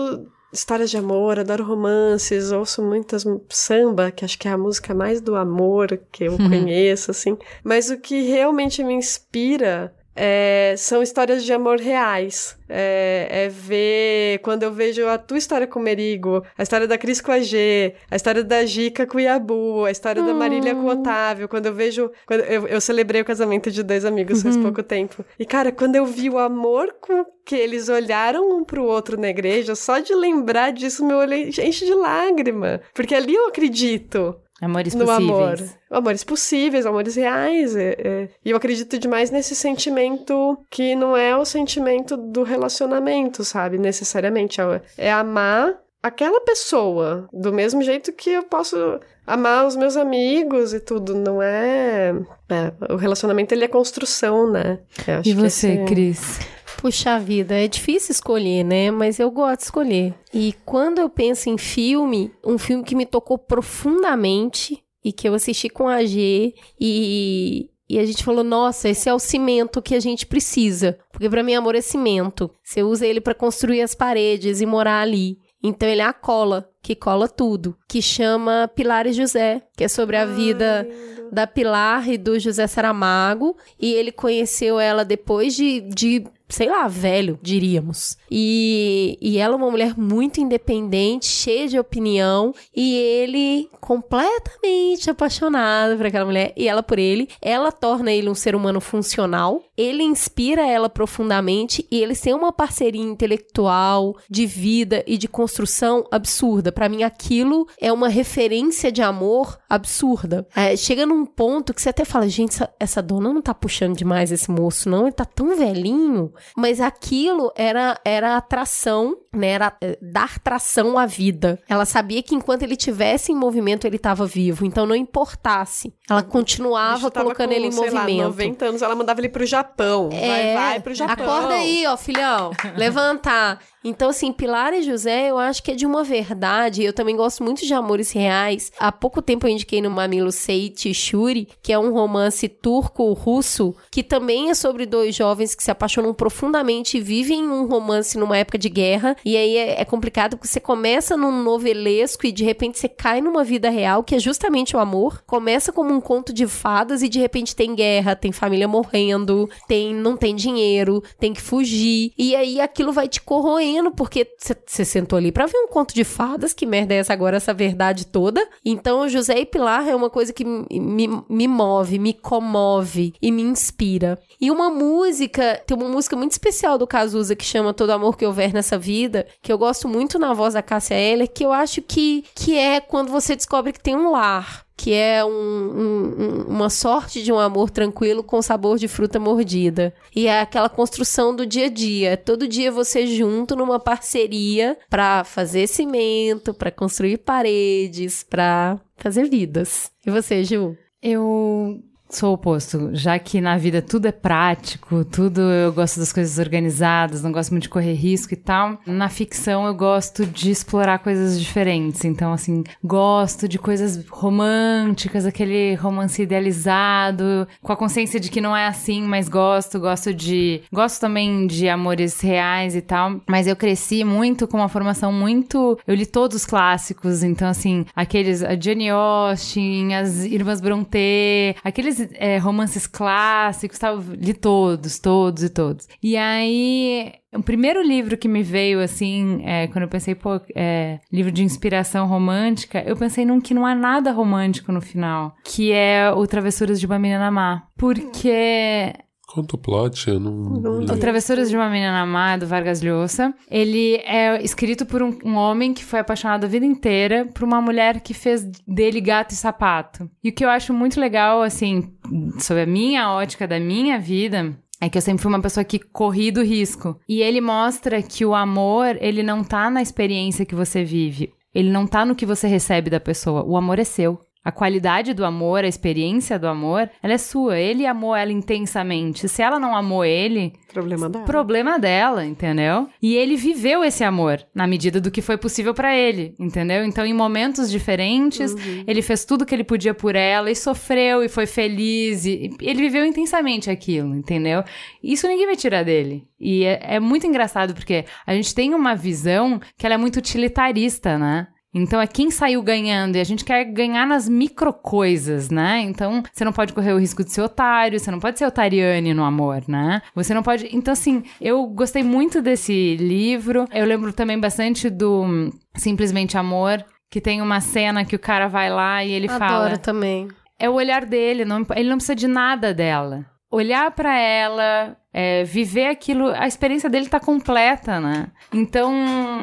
S4: histórias de amor, adoro romances, ouço muitas samba, que acho que é a música mais do amor que eu conheço, assim. Mas o que realmente me inspira é, são histórias de amor reais. É, é ver quando eu vejo a tua história com o Merigo, a história da Cris com a G, a história da Gica com o Iabu, a história da Marília com o Otávio. Quando eu vejo. Quando eu, eu celebrei o casamento de dois amigos faz pouco tempo. E, cara, quando eu vi o amor com que eles olharam um pro outro na igreja, só de lembrar disso, meu olho enche de lágrima. Porque ali eu acredito
S2: Amores
S4: no
S2: possíveis.
S4: amor. Amores possíveis, amores reais. é- é. E eu acredito demais nesse sentimento que não é o sentimento do relacionamento, sabe? Necessariamente. É, é amar aquela pessoa do mesmo jeito que eu posso amar os meus amigos e tudo. Não é. é, o relacionamento ele é construção, né? Eu acho
S2: E você,
S4: esse-
S2: Cris?
S1: Puxa vida, é difícil escolher, né? Mas eu gosto de escolher. E quando eu penso em filme, um filme que me tocou profundamente e que eu assisti com a G e, e a gente falou, nossa, esse é o cimento que a gente precisa. Porque pra mim, amor é cimento. Você usa ele pra construir as paredes e morar ali. Então ele é a cola, que cola tudo. Que chama Pilar e José, que é sobre a vida da Pilar e do José Saramago. E ele conheceu ela depois de, de sei lá, velho, diríamos. E, e ela é uma mulher muito independente, cheia de opinião. E ele completamente apaixonado por aquela mulher. E ela por ele. Ela torna ele um ser humano funcional. Ele inspira ela profundamente. E eles têm uma parceria intelectual, de vida e de construção absurda. Pra mim, aquilo é uma referência de amor absurda. É, chega num ponto que você até fala, gente, essa, essa dona não tá puxando demais esse moço, não. Ele tá tão velhinho. Mas aquilo era, era atração, né? Era é, dar tração à vida. Ela sabia que enquanto ele tivesse em movimento, ele tava vivo. Então não importasse. Ela continuava colocando
S4: com,
S1: ele em
S4: sei
S1: movimento.
S4: Lá, 90 anos, ela mandava ele pro Japão. vai,
S1: É,
S4: vai pro Japão.
S1: Acorda aí, ó, filhão. Levantar. Então, assim, Pilar e José, eu acho que é de uma verdade. Eu também gosto muito de Amores Reais. Há pouco tempo eu indiquei no Mamilo Seit Shuri, que é um romance turco-russo, que também é sobre dois jovens que se apaixonam profundamente e vivem um romance numa época de guerra. E aí é, é complicado porque você começa num novelesco e de repente você cai numa vida real, que é justamente o amor. Começa como um conto de fadas e de repente tem guerra, tem família morrendo, tem não tem dinheiro, tem que fugir. E aí aquilo vai te corroendo, porque você sentou ali pra ver um conto de fadas, que merda é essa agora, essa verdade toda. Então, José e Pilar é uma coisa que me, me move, me comove e me inspira. E uma música, tem uma música muito especial do Cazuza que chama Todo Amor Que Houver Nessa Vida, que eu gosto muito na voz da Cássia Eller, que eu acho que, que é quando você descobre que tem um lar que é um, um, uma sorte de um amor tranquilo com sabor de fruta mordida. E é aquela construção do dia a dia. Todo dia você junto numa parceria para fazer cimento, para construir paredes, para fazer vidas. E você, Ju?
S2: Eu sou o oposto, já que na vida tudo é prático, tudo eu gosto das coisas organizadas, não gosto muito de correr risco e tal. Na ficção eu gosto de explorar coisas diferentes, então assim, gosto de coisas românticas, aquele romance idealizado, com a consciência de que não é assim, mas gosto, gosto de, gosto também de amores reais e tal, mas eu cresci muito com uma formação muito, eu li todos os clássicos, então assim, aqueles a Jane Austen, as Irmãs Brontë, aqueles é, romances clássicos, tal, li todos, todos e todos. E aí, o primeiro livro que me veio, assim, é, quando eu pensei, pô, é, livro de inspiração romântica, eu pensei num que não há nada romântico no final, que é o Travessuras de uma Menina Má. Porque
S5: Conta o plot, eu não.
S2: O Travessuras de uma Menina Má, do Vargas Llosa. Ele é escrito por um, um, homem que foi apaixonado a vida inteira por uma mulher que fez dele gato e sapato. E o que eu acho muito legal, assim, sobre a minha ótica da minha vida, é que eu sempre fui uma pessoa que corri do risco. E ele mostra que o amor, ele não tá na experiência que você vive. Ele não tá no que você recebe da pessoa. O amor é seu. A qualidade do amor, a experiência do amor, ela é sua. Ele amou ela intensamente. Se ela não amou ele,
S4: problema dela.
S2: Problema dela, entendeu? E ele viveu esse amor na medida do que foi possível para ele, entendeu? Então, em momentos diferentes, uhum. ele fez tudo que ele podia por ela e sofreu e foi feliz e ele viveu intensamente aquilo, entendeu? Isso ninguém vai tirar dele. E é, é muito engraçado porque a gente tem uma visão que ela é muito utilitarista, né? Então é quem saiu ganhando e a gente quer ganhar nas micro coisas, né? Então você não pode correr o risco de ser otário, você não pode ser otariane no amor, né? Você não pode. Então, assim, eu gostei muito desse livro. Eu lembro também bastante do Simplesmente Amor, que tem uma cena que o cara vai lá e ele
S1: Adoro
S2: fala.
S1: Adoro também.
S2: É o olhar dele, não, ele não precisa de nada dela olhar para ela, é, viver aquilo, a experiência dele tá completa, né? Então,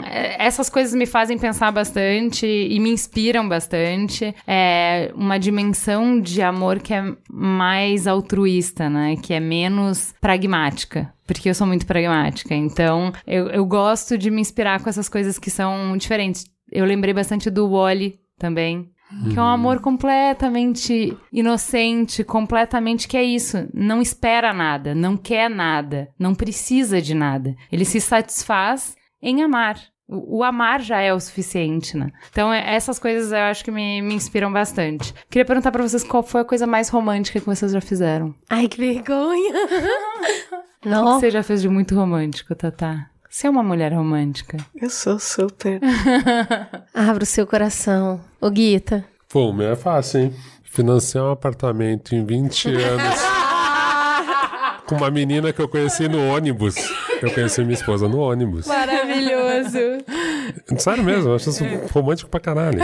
S2: é, essas coisas me fazem pensar bastante e me inspiram bastante. É uma dimensão de amor que é mais altruísta, né? Que é menos pragmática. Porque eu sou muito pragmática. Então, eu, eu gosto de me inspirar com essas coisas que são diferentes. Eu lembrei bastante do Wally também. Que é um amor completamente inocente, completamente que é isso. Não espera nada, não quer nada, não precisa de nada. Ele se satisfaz em amar. O, o amar já é o suficiente, né? Então, é, essas coisas eu acho que me, me inspiram bastante. Queria perguntar para vocês qual foi a coisa mais romântica que vocês já fizeram.
S1: Ai, que vergonha!
S2: Não. O que você já fez de muito romântico, Tatá? Você é uma mulher romântica.
S4: Eu sou super.
S1: Abra o seu coração. Ô, Guita.
S5: Pô, o meu é fácil, hein? Financiar um apartamento em 20 anos. com uma menina que eu conheci no ônibus. Eu conheci minha esposa no ônibus.
S1: Maravilhoso.
S5: Sério mesmo, eu acho isso romântico pra caralho.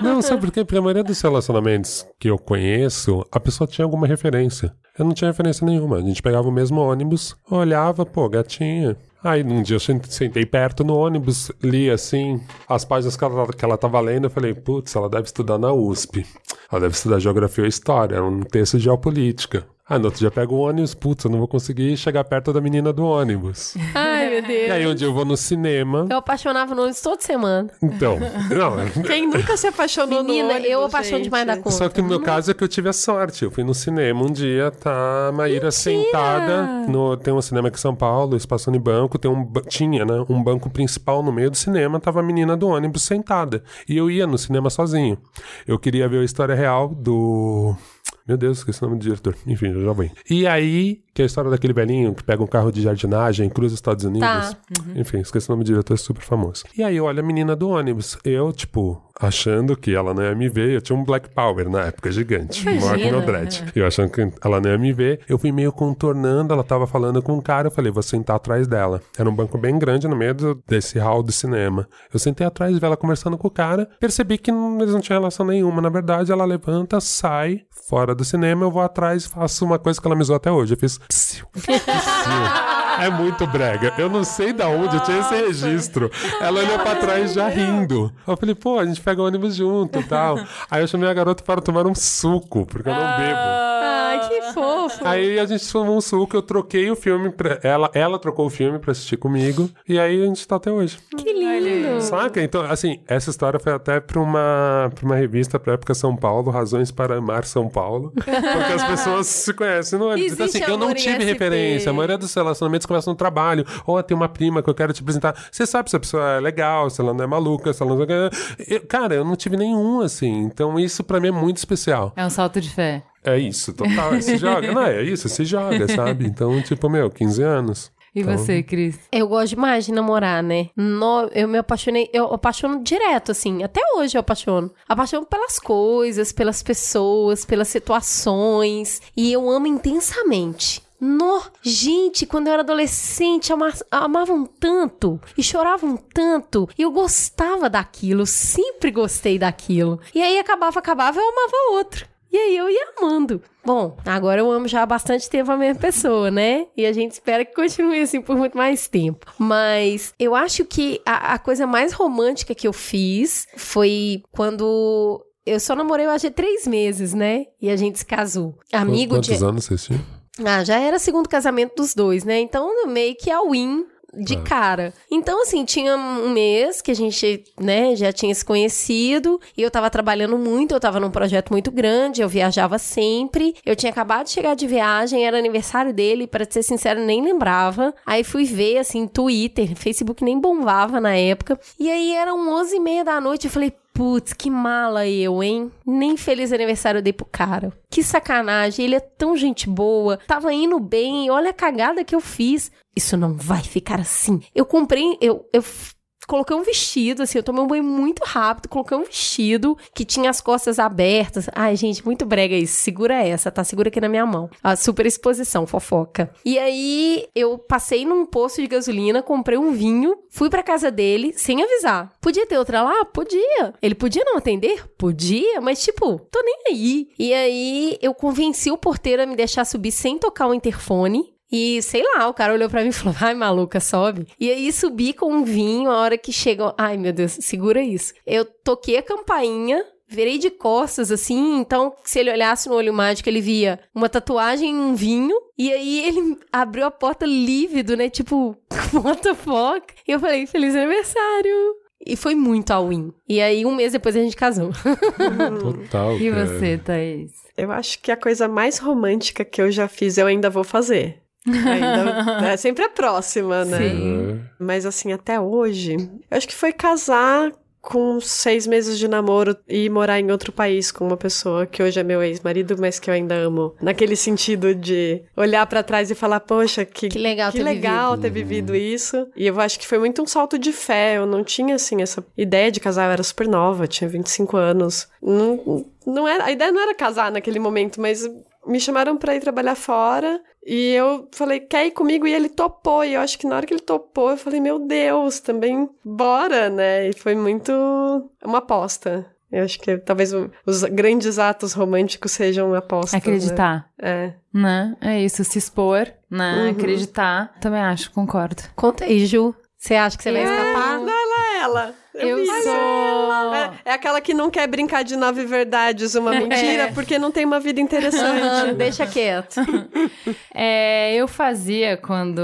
S5: Não, sabe por quê? Porque a maioria dos relacionamentos que eu conheço, a pessoa tinha alguma referência. Eu não tinha referência nenhuma. A gente pegava o mesmo ônibus, olhava, pô, gatinha. Aí um dia eu sentei perto no ônibus, li assim as páginas que ela, que ela tava lendo, eu falei, putz, ela deve estudar na USP. Ela deve estudar geografia ou história, é um texto de geopolítica. Ah, no outro dia pego o ônibus, putz, eu não vou conseguir chegar perto da menina do ônibus.
S1: Ai, meu Deus.
S5: E aí um dia eu vou no cinema.
S1: Eu apaixonava no ônibus toda semana.
S5: Então, não,
S4: Quem nunca se apaixonou
S1: Menina,
S4: no ônibus,
S1: eu apaixono
S4: gente?
S1: demais da conta.
S5: Só que no meu caso é que eu tive a sorte. Eu fui no cinema um dia, tá a Maíra sentada. No, tem um cinema aqui em São Paulo, espaço Unibanco, tem um, tinha, né? Um banco principal no meio do cinema, tava a menina do ônibus sentada. E eu ia no cinema sozinho. Eu queria ver a história real do. Meu Deus, esqueci o nome do diretor. Enfim, já vem. E aí, que é a história daquele velhinho que pega um carro de jardinagem, cruza os Estados Unidos.
S1: Tá.
S5: Enfim, esqueci o nome do diretor, é super famoso. E aí, olha a menina do ônibus. Eu, tipo, achando que ela não ia me ver. Eu tinha um Black Power na época, gigante. Maior que meu dread. Eu achando que ela não ia me ver. Eu fui meio contornando, ela tava falando com um cara. Eu falei, vou sentar atrás dela. Era um banco bem grande no meio desse hall do cinema. Eu sentei atrás dela conversando com o cara. Percebi que não- eles não tinham relação nenhuma. Na verdade, ela levanta, sai fora do cinema. Eu vou atrás e faço uma coisa que ela me zoou até hoje. Eu fiz psiu, psiu. É muito brega. Eu não sei da onde eu tinha esse registro. Ela olhou pra trás já rindo. Eu falei, pô, a gente pega o ônibus junto e tal. Aí eu chamei a garota para tomar um suco, porque eu não bebo.
S1: Ai, que fofo.
S5: Aí a gente tomou um suco, eu troquei o filme pra ela. Ela trocou o filme pra assistir comigo. E aí a gente tá até hoje.
S1: Que lindo.
S5: Saca? Então, assim, essa história foi até pra uma, pra uma revista pra época São Paulo, Razões para Amar São Paulo. Porque as pessoas se conhecem no ônibus. Então, assim, eu não tive
S1: SP.
S5: referência. A maioria dos relacionamentos começam no trabalho. Ou tem uma prima que eu quero te apresentar. Você sabe se a pessoa é legal, se ela não é maluca, se ela não. Eu- cara, eu não tive nenhum, assim. Então, isso pra mim é muito especial.
S2: É um salto de fé.
S5: É isso, total. Se joga. Não, é isso, se joga, sabe? Então, tipo, meu, 15 anos.
S2: E
S5: Então-
S2: você, Cris?
S1: Eu gosto demais de namorar, né? No- eu me apaixonei, eu apaixono direto, assim. Até hoje eu apaixono. Apaixono pelas coisas, pelas pessoas, pelas situações. E eu amo intensamente. No, gente, quando eu era adolescente, ama- amavam tanto e choravam tanto. E eu gostava daquilo, sempre gostei daquilo. E aí acabava, acabava, eu amava outro. E aí eu ia amando. Bom, agora eu amo já há bastante tempo a mesma pessoa, né? E a gente espera que continue assim por muito mais tempo. Mas eu acho que a, a coisa mais romântica que eu fiz foi quando. Eu só namorei, eu acho, três meses, né? E a gente se casou. Amigo
S5: Quantos
S1: de.
S5: anos vocês tinham?
S1: Ah, já era segundo casamento dos dois, né? Então, meio que a win de
S5: Ah.
S1: cara. Então, assim, tinha um mês que a gente, né, já tinha se conhecido e eu tava trabalhando muito, eu tava num projeto muito grande, eu viajava sempre. Eu tinha acabado de chegar de viagem, era aniversário dele, pra ser sincero, nem lembrava. Aí fui ver, assim, Twitter, Facebook nem bombava na época. E aí eram 11 e meia da noite, eu falei, Putz, que mala eu, hein? Nem feliz aniversário eu dei pro cara. Que sacanagem, ele é tão gente boa, tava indo bem, olha a cagada que eu fiz. Isso não vai ficar assim. Eu comprei, eu, eu coloquei um vestido, assim, eu tomei um banho muito rápido, coloquei um vestido que tinha as costas abertas. Ai, gente, muito brega isso. Segura essa, tá? Segura aqui na minha mão. A super exposição, fofoca. E aí, eu passei num posto de gasolina, comprei um vinho, fui pra casa dele, sem avisar. Podia ter outra lá? Podia. Ele podia não atender? Podia, mas tipo, tô nem aí. E aí, eu convenci o porteiro a me deixar subir sem tocar o interfone. E sei lá, o cara olhou pra mim e falou: Ai, maluca, sobe. E aí subi com um vinho, a hora que chegou. Ai, meu Deus, segura isso. Eu toquei a campainha. Virei de costas, assim, então se ele olhasse no olho mágico, ele via uma tatuagem e um vinho. E aí ele abriu a porta lívido, né? Tipo, what the fuck? E eu falei, feliz aniversário! E foi muito all in. E aí, um mês depois, a gente casou.
S5: Total.
S2: E
S5: cara.
S2: você, Thaís?
S4: Eu acho que a coisa mais romântica que eu já fiz, eu ainda vou fazer. Ainda, é sempre a próxima, né?
S2: Sim.
S4: Mas assim, até hoje, eu acho que foi casar com seis meses de namoro e morar em outro país com uma pessoa que hoje é meu ex-marido, mas que eu ainda amo. Naquele sentido de olhar pra trás e falar, poxa, que,
S1: Que legal
S4: que
S1: ter
S4: legal ter vivido isso. E eu acho que foi muito um salto de fé. Eu não tinha, assim, essa ideia de casar. Eu era super nova, tinha 25 anos. Não, não era, a ideia não era casar naquele momento, mas me chamaram pra ir trabalhar fora. E eu falei, quer ir comigo? E ele topou. E eu acho que na hora que ele topou, eu falei, meu Deus, também bora, né? E foi muito uma aposta. Eu acho que talvez os grandes atos românticos sejam apostas. né?
S2: Acreditar,
S4: É.
S2: né? É isso, se expor, né?
S4: Uhum.
S2: Acreditar. Também acho, concordo.
S1: Conta aí, Ju. Você acha que você vai escapar?
S4: Ela, ela.
S2: Eu
S4: vi.
S2: sou.
S4: É, é aquela que não quer brincar de nove verdades, uma mentira, porque não tem uma vida interessante.
S1: Deixa quieto.
S2: É, eu fazia quando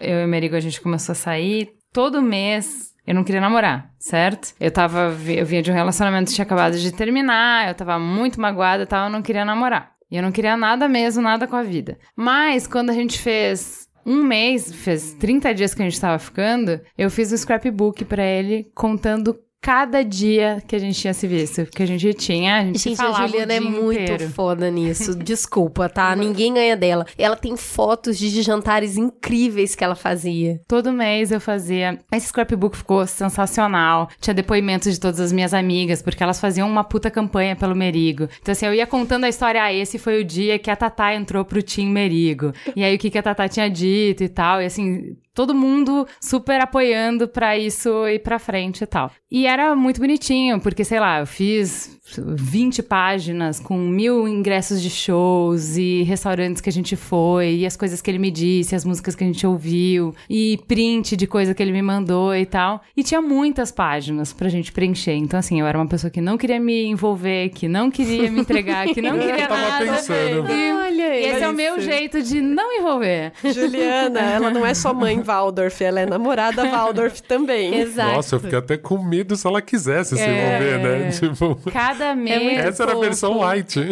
S2: eu e o Merigo a gente começou a sair, todo mês eu não queria namorar, certo? Eu tava, eu vinha de um relacionamento que tinha acabado de terminar, eu tava muito magoada e tal, eu não queria namorar. E eu não queria nada mesmo, nada com a vida. Mas quando a gente fez um mês, fez 30 dias que a gente tava ficando, eu fiz um scrapbook pra ele contando cada dia que a gente tinha se visto. Que a gente tinha, a gente,
S1: Gente, a
S2: falava
S1: Juliana
S2: o
S1: é muito
S2: inteiro.
S1: foda nisso. Desculpa, tá? Ninguém ganha dela. Ela tem fotos de jantares incríveis que ela fazia.
S2: Todo mês eu fazia. Esse scrapbook ficou sensacional. Tinha depoimentos de todas as minhas amigas, porque elas faziam uma puta campanha pelo Merigo. Então, assim, eu ia contando a história. Ah, esse foi o dia que a Tatá entrou pro Team Merigo. E aí, o que, que a Tatá tinha dito e tal. E assim, todo mundo super apoiando pra isso ir pra frente e tal. E era muito bonitinho, porque, sei lá, eu fiz 20 páginas com mil ingressos de shows e restaurantes que a gente foi, e as coisas que ele me disse, as músicas que a gente ouviu, e print de coisa que ele me mandou e tal. E tinha muitas páginas pra gente preencher. Então, assim, eu era uma pessoa que não queria me envolver, que não queria me entregar, que não queria
S5: Eu tava
S2: nada.
S5: pensando.
S2: E,
S4: Olha
S2: e esse é o meu jeito de não envolver.
S4: Juliana, ela não é só mãe Waldorf, ela é namorada Waldorf também.
S1: Exato.
S5: Nossa, eu fiquei até com medo se ela quisesse se
S2: É.
S5: envolver, né? Tipo,
S2: Cada mês.
S1: muito
S5: essa era a versão light.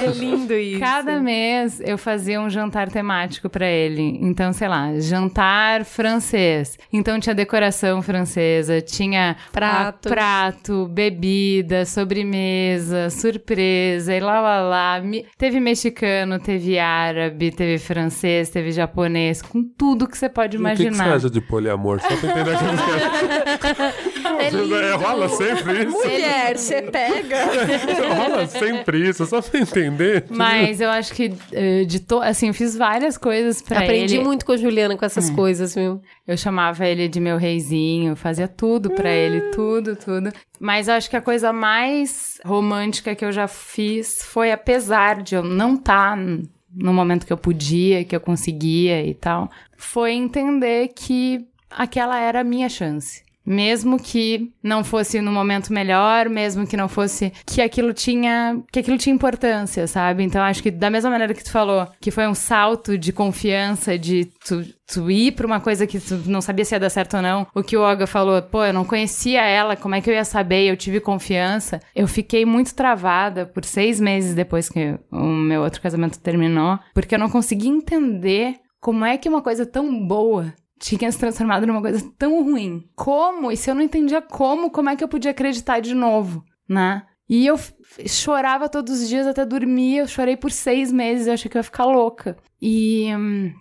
S1: É lindo isso.
S2: Cada mês eu fazia um jantar temático pra ele. Então, sei lá, jantar francês. Então tinha decoração francesa, tinha
S1: Pratos.
S2: ah, prato, bebida, sobremesa, surpresa e lá lá lá. Teve mexicano, teve árabe, teve francês, teve japonês, com tudo que você pode
S5: O que, que você
S2: imaginar.
S5: acha de poliamor? Só pra entender
S1: É
S5: aquilo que é, rola sempre isso.
S4: Mulher, você pega.
S5: rola sempre isso, só pra entender.
S2: Mas eu acho que eh, de to... assim, eu fiz várias coisas pra
S1: Aprendi
S2: ele.
S1: muito com a Juliana com essas coisas, viu?
S2: Eu chamava ele de meu reizinho, fazia tudo pra ele, tudo, tudo. Mas eu acho que a coisa mais romântica que eu já fiz foi, apesar de eu não estar no momento que eu podia, que eu conseguia e tal, foi entender que aquela era a minha chance. Mesmo que não fosse no momento melhor, mesmo que não fosse que aquilo tinha que aquilo tinha importância, sabe? Então acho que da mesma maneira que tu falou, que foi um salto de confiança de tu, tu ir pra uma coisa que tu não sabia se ia dar certo ou não. O que o Olga falou, pô, eu não conhecia ela, como é que eu ia saber? Eu tive confiança. Eu fiquei muito travada por seis meses depois que o meu outro casamento terminou, porque eu não conseguia entender como é que uma coisa tão boa tinha se transformado numa coisa tão ruim. Como? E se eu não entendia como, como é que eu podia acreditar de novo, né? E eu chorava todos os dias até dormir. Eu chorei por seis meses. Eu achei que eu ia ficar louca. E hum,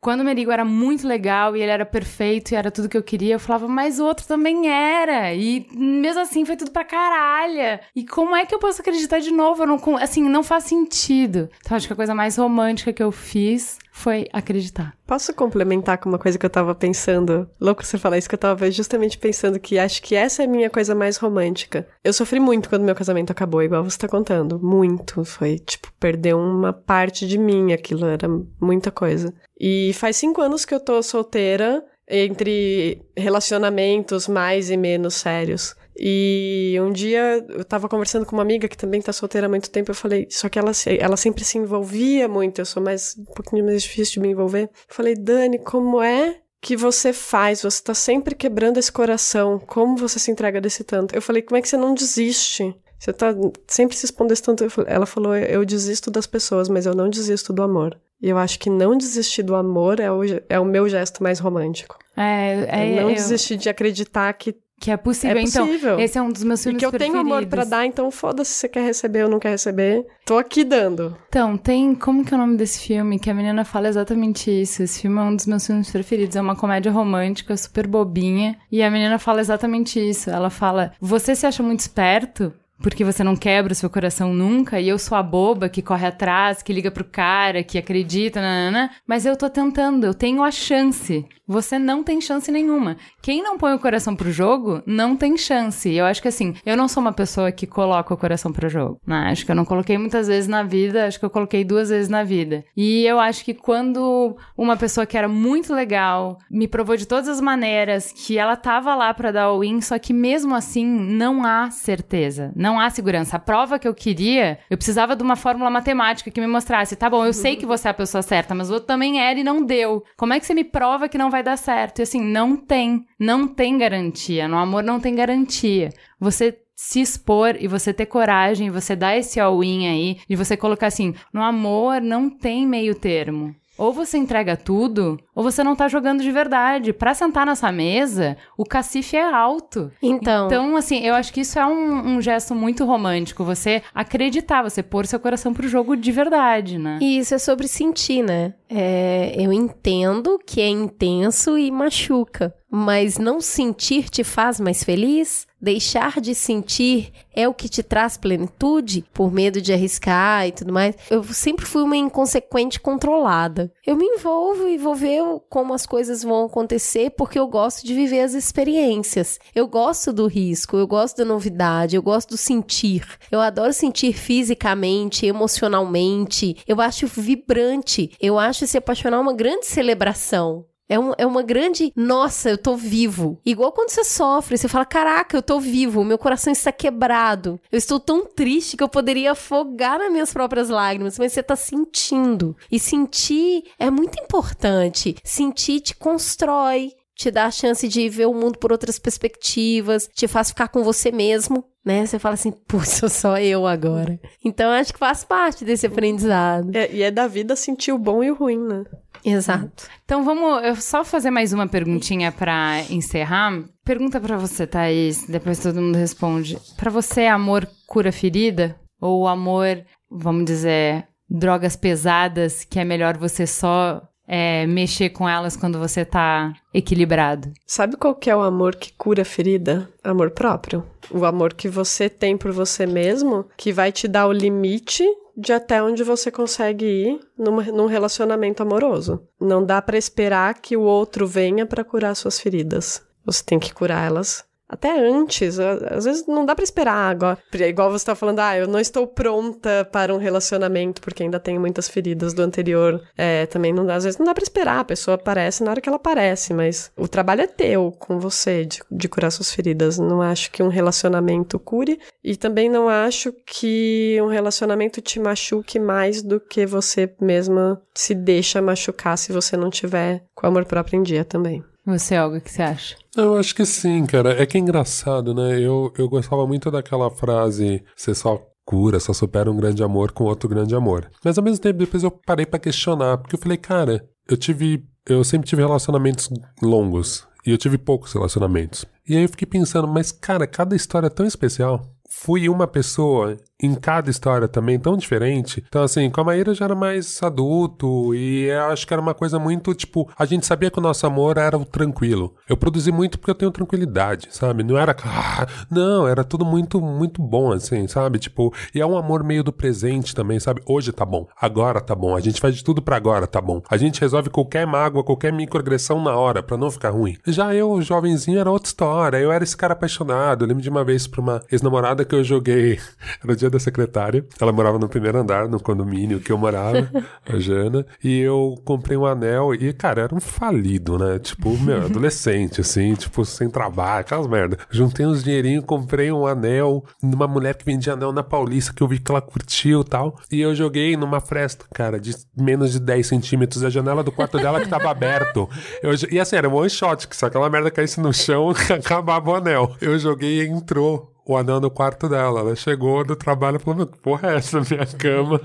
S2: quando o Merigo era muito legal e ele era perfeito e era tudo que eu queria, eu falava, mas o outro também era. E mesmo assim foi tudo pra caralho. E como é que eu posso acreditar de novo? Não, assim, não faz sentido. Então acho que a coisa mais romântica que eu fiz foi acreditar.
S4: Posso complementar com uma coisa que eu tava pensando? Louco você falar isso, que eu tava justamente pensando que acho que essa é a minha coisa mais romântica. Eu sofri muito quando meu casamento acabou, igual você tá contando. Muito. Foi, tipo, perder uma parte de mim. Aquilo era muita coisa. E faz cinco anos que eu tô solteira, entre relacionamentos mais e menos sérios. E um dia eu tava conversando com uma amiga que também tá solteira há muito tempo. Eu falei, só que ela, ela sempre se envolvia muito. Eu sou mais um pouquinho mais difícil de me envolver. Eu falei, Dani, como é que você faz? Você tá sempre quebrando esse coração. Como você se entrega desse tanto? Eu falei, como é que você não desiste? Você tá sempre se expondo desse tanto. Ela falou, eu desisto das pessoas, mas eu não desisto do amor. E eu acho que não desistir do amor é o, é o meu gesto mais romântico.
S2: É, é,
S4: eu não
S2: eu-
S4: desistir de acreditar que
S2: que é possível.
S4: É possível.
S2: Então, esse é um dos meus
S4: E
S2: filmes
S4: que eu tenho amor
S2: preferidos.
S4: pra dar, então foda-se se você quer receber ou não quer receber. Tô aqui dando.
S2: Então, tem. Como que é o nome desse filme? Que a menina fala exatamente isso. Esse filme é um dos meus filmes preferidos. É uma comédia romântica, super bobinha. E a menina fala exatamente isso. Ela fala: Você se acha muito esperto? Porque você não quebra o seu coração nunca, e eu sou a boba que corre atrás, que liga pro cara, que acredita, nanana, mas eu tô tentando, eu tenho a chance. Você não tem chance nenhuma. Quem não põe o coração pro jogo, não tem chance. Eu acho que assim, eu não sou uma pessoa que coloca o coração pro jogo. Né? Acho que eu não coloquei muitas vezes na vida, acho que eu coloquei duas vezes na vida. E eu acho que quando uma pessoa que era muito legal me provou de todas as maneiras que ela tava lá para dar win, só que mesmo assim não há certeza, não há segurança. A prova que eu queria, eu precisava de uma fórmula matemática que me mostrasse, tá bom, eu sei que você é a pessoa certa, mas o outro também era e não deu. Como é que você me prova que não vai dar certo? E assim, não tem, não tem garantia. No amor não tem garantia. Você se expor e você ter coragem, você dar esse all-in aí, e você colocar assim, no amor não tem meio termo. Ou você entrega tudo, ou você não tá jogando de verdade. Para sentar nessa mesa, o cacife é alto.
S1: Então.
S2: Então, assim, eu acho que isso é um, um gesto muito romântico. Você acreditar, você pôr seu coração pro jogo de verdade, né?
S1: E isso é sobre sentir, né? É, eu entendo que é intenso e machuca, mas não sentir te faz mais feliz? Deixar de sentir é o que te traz plenitude, por medo de arriscar e tudo mais. Eu sempre fui uma inconsequente controlada. Eu me envolvo e vou ver como as coisas vão acontecer porque eu gosto de viver as experiências. Eu gosto do risco, eu gosto da novidade, eu gosto do sentir. Eu adoro sentir fisicamente, emocionalmente. Eu acho vibrante. Eu acho se apaixonar uma grande celebração. É, um, é uma grande. Nossa, eu tô vivo. Igual quando você sofre, você fala: Caraca, eu tô vivo, meu coração está quebrado. Eu estou tão triste que eu poderia afogar nas minhas próprias lágrimas, mas você tá sentindo. E sentir é muito importante. Sentir te constrói, te dá a chance de ver o mundo por outras perspectivas, te faz ficar com você mesmo, né? Você fala assim, putz, sou só eu agora. Então acho que faz parte desse aprendizado.
S4: É, e é da vida sentir o bom e o ruim, né?
S1: Exato.
S2: Então vamos eu só fazer mais uma perguntinha para encerrar. Pergunta para você, Thaís, depois todo mundo responde. Para você, amor cura ferida? Ou amor, vamos dizer, drogas pesadas que é melhor você só é, mexer com elas quando você tá equilibrado?
S4: Sabe qual que é o amor que cura a ferida? Amor próprio. O amor que você tem por você mesmo, que vai te dar o limite de até onde você consegue ir num relacionamento amoroso. Não dá para esperar que o outro venha para curar suas feridas. Você tem que curar elas até antes. Às vezes não dá para esperar agora. Igual você tá falando, ah, eu não estou pronta para um relacionamento porque ainda tenho muitas feridas do anterior. É, também não dá, às vezes não dá para esperar. A pessoa aparece na hora que ela aparece, mas o trabalho é teu com você de, de curar suas feridas. Não acho que um relacionamento cure e também não acho que um relacionamento te machuque mais do que você mesma se deixa machucar se você não tiver com amor próprio em dia também.
S2: Você, Olga, o que você acha?
S5: Eu acho que sim, cara. É que é engraçado, né? Eu, eu gostava muito daquela frase: você só cura, só supera um grande amor com outro grande amor. Mas ao mesmo tempo, depois eu parei para questionar, porque eu falei, cara, eu tive. Eu sempre tive relacionamentos longos. E eu tive poucos relacionamentos. E aí eu fiquei pensando, mas cara, cada história é tão especial. Fui uma pessoa em cada história também tão diferente. Então, assim, com a Maíra já era mais adulto e eu acho que era uma coisa muito, tipo, a gente sabia que o nosso amor era o tranquilo. Eu produzi muito porque eu tenho tranquilidade, sabe? Não era, ah, não, era tudo muito, muito bom, assim, sabe? Tipo, e é um amor meio do presente também, sabe? Hoje tá bom, agora tá bom, a gente faz de tudo para agora tá bom. A gente resolve qualquer mágoa, qualquer microagressão na hora para não ficar ruim. Já eu, jovenzinho, era outra história. Eu era esse cara apaixonado. Eu lembro de uma vez pra uma ex-namorada que eu joguei, era o dia da secretária. Ela morava no primeiro andar, no condomínio que eu morava, a Jana. E eu comprei um anel e, cara, era um falido, né? Tipo, meu, adolescente, assim, tipo, sem trabalho, aquelas merda. Juntei uns dinheirinhos, comprei um anel numa mulher que vendia anel na Paulista, que eu vi que ela curtiu e tal. E eu joguei numa fresta, cara, de menos de 10 centímetros. A janela do quarto dela que tava aberto. Eu, e assim, era um one shot, que se aquela merda caísse no chão, acabava o anel. Eu joguei e entrou o anel no quarto dela. Ela chegou do trabalho e falou: porra é essa minha cama?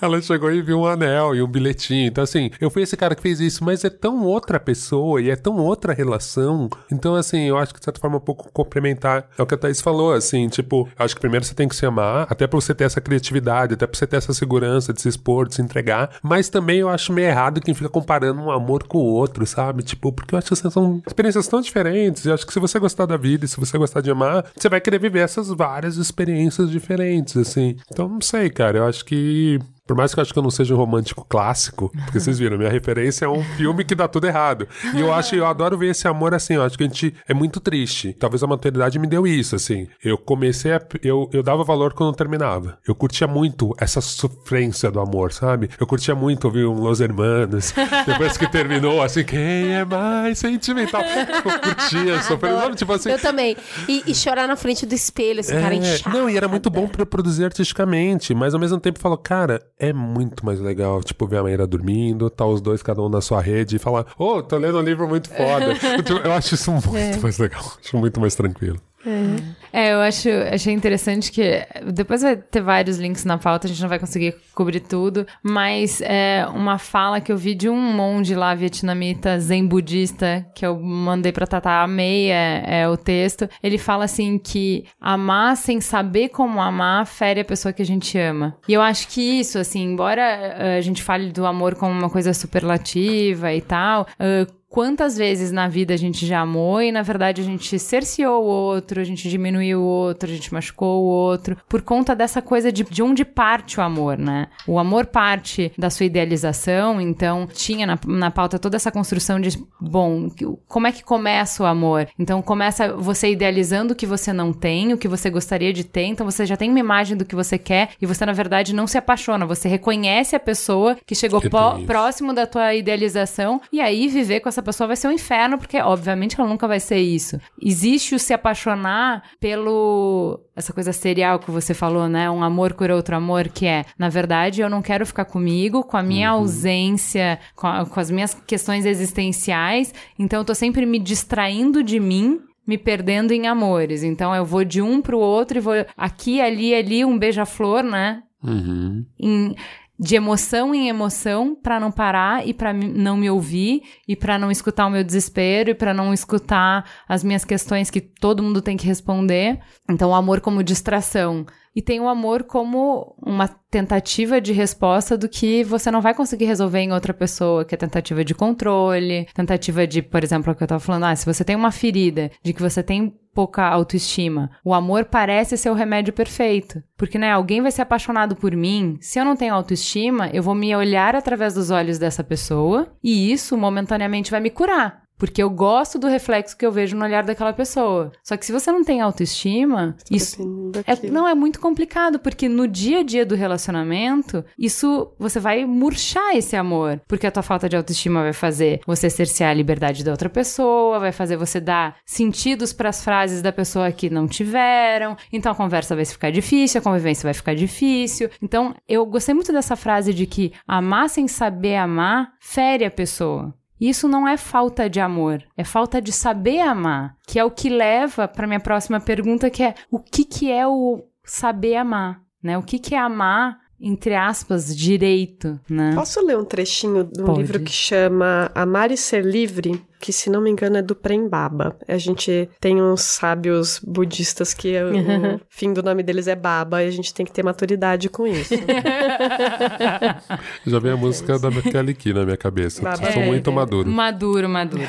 S5: Ela chegou e viu um anel e um bilhetinho. Então, assim, eu fui esse cara que fez isso, mas é tão outra pessoa e é tão outra relação. Então, assim, eu acho que de certa forma é um pouco complementar. É o que a Thaís falou, assim, tipo, acho que primeiro você tem que se amar, até pra você ter essa criatividade, até pra você ter essa segurança de se expor, de se entregar. Mas também eu acho meio errado quem fica comparando um amor com o outro, sabe? Tipo, porque eu acho que são experiências tão diferentes. E acho que se você gostar da vida e se você gostar de amar, você vai querer viver viver essas várias experiências diferentes, assim. Então, não sei, cara. Eu acho que por mais que eu acho que eu não seja um romântico clássico, porque vocês viram, minha referência é um filme que dá tudo errado. E eu acho, eu adoro ver esse amor assim, eu acho que a gente é muito triste. Talvez a maternidade me deu isso, assim. Eu comecei a. Eu, eu dava valor quando terminava. Eu curtia muito essa sofrência do amor, sabe? Eu curtia muito ouvir um Los Hermanos. Depois que terminou, assim, quem é mais sentimental? Eu curtia, sofrendo. Tipo assim.
S1: Eu também. E, e, chorar na frente do espelho, esse
S5: é,
S1: cara inchado.
S5: Não, e era muito bom pra produzir artisticamente, mas ao mesmo tempo falou, cara, é muito mais legal, tipo, ver a Maíra dormindo, tá os dois cada um na sua rede e falar, ô, oh, tô lendo um livro muito foda. eu acho isso muito é. mais legal, acho muito mais tranquilo.
S2: É. é, eu acho, achei interessante que depois vai ter vários links na pauta, a gente não vai conseguir cobrir tudo, mas é uma fala que eu vi de um monge lá vietnamita zen budista que eu mandei pra Tata, amei é, é o texto. Ele fala assim que amar sem saber como amar fere a pessoa que a gente ama. E eu acho que isso, assim, embora uh, a gente fale do amor como uma coisa superlativa e tal, uh, quantas vezes na vida a gente já amou e na verdade a gente cerceou o outro, a gente diminuiu o outro, a gente machucou o outro, por conta dessa coisa de, de onde parte o amor, né? O amor parte da sua idealização, então tinha na, na pauta toda essa construção de, bom, como é que começa o amor? Então começa você idealizando o que você não tem, o que você gostaria de ter, então você já tem uma imagem do que você quer e você na verdade não se apaixona, você reconhece a pessoa que chegou próximo da tua idealização e aí viver com essa essa pessoa vai ser um inferno, porque obviamente ela nunca vai ser isso. Existe o se apaixonar pelo. Essa coisa serial que você falou, né? Um amor por outro amor, que é, na verdade, eu não quero ficar comigo, com a minha uhum. ausência, com, a, com as minhas questões existenciais, então eu tô sempre me distraindo de mim me perdendo em amores. Então eu vou de um pro outro e vou aqui, ali, ali, um beija-flor, né?
S5: Uhum.
S2: Em, de emoção em emoção para não parar e para não me ouvir e para não escutar o meu desespero e para não escutar as minhas questões que todo mundo tem que responder. Então, o amor como distração e tem o amor como uma tentativa de resposta do que você não vai conseguir resolver em outra pessoa, que é tentativa de controle, tentativa de, por exemplo, o que eu tava falando, ah, se você tem uma ferida de que você tem pouca autoestima, o amor parece ser o remédio perfeito. Porque, né, alguém vai ser apaixonado por mim, se eu não tenho autoestima, eu vou me olhar através dos olhos dessa pessoa e isso momentaneamente vai me curar. Porque eu gosto do reflexo que eu vejo no olhar daquela pessoa. Só que se você não tem autoestima, tá isso é, não é muito complicado, porque no dia a dia do relacionamento, isso você vai murchar esse amor, porque a tua falta de autoestima vai fazer você cercear a liberdade da outra pessoa, vai fazer você dar sentidos para as frases da pessoa que não tiveram. Então a conversa vai ficar difícil, a convivência vai ficar difícil. Então eu gostei muito dessa frase de que amar sem saber amar fere a pessoa. Isso não é falta de amor, é falta de saber amar, que é o que leva para minha próxima pergunta, que é o que, que é o saber amar, né? O que, que é amar entre aspas, direito, né?
S4: Posso ler um trechinho de um Pode. livro que chama Amar e Ser Livre? Que, se não me engano, é do Prem Baba. A gente tem uns sábios budistas que o fim do nome deles é Baba e a gente tem que ter maturidade com isso.
S5: Já vem a música da Kelly Key na minha cabeça. Baba. Sou é, muito é. maduro.
S2: Maduro, maduro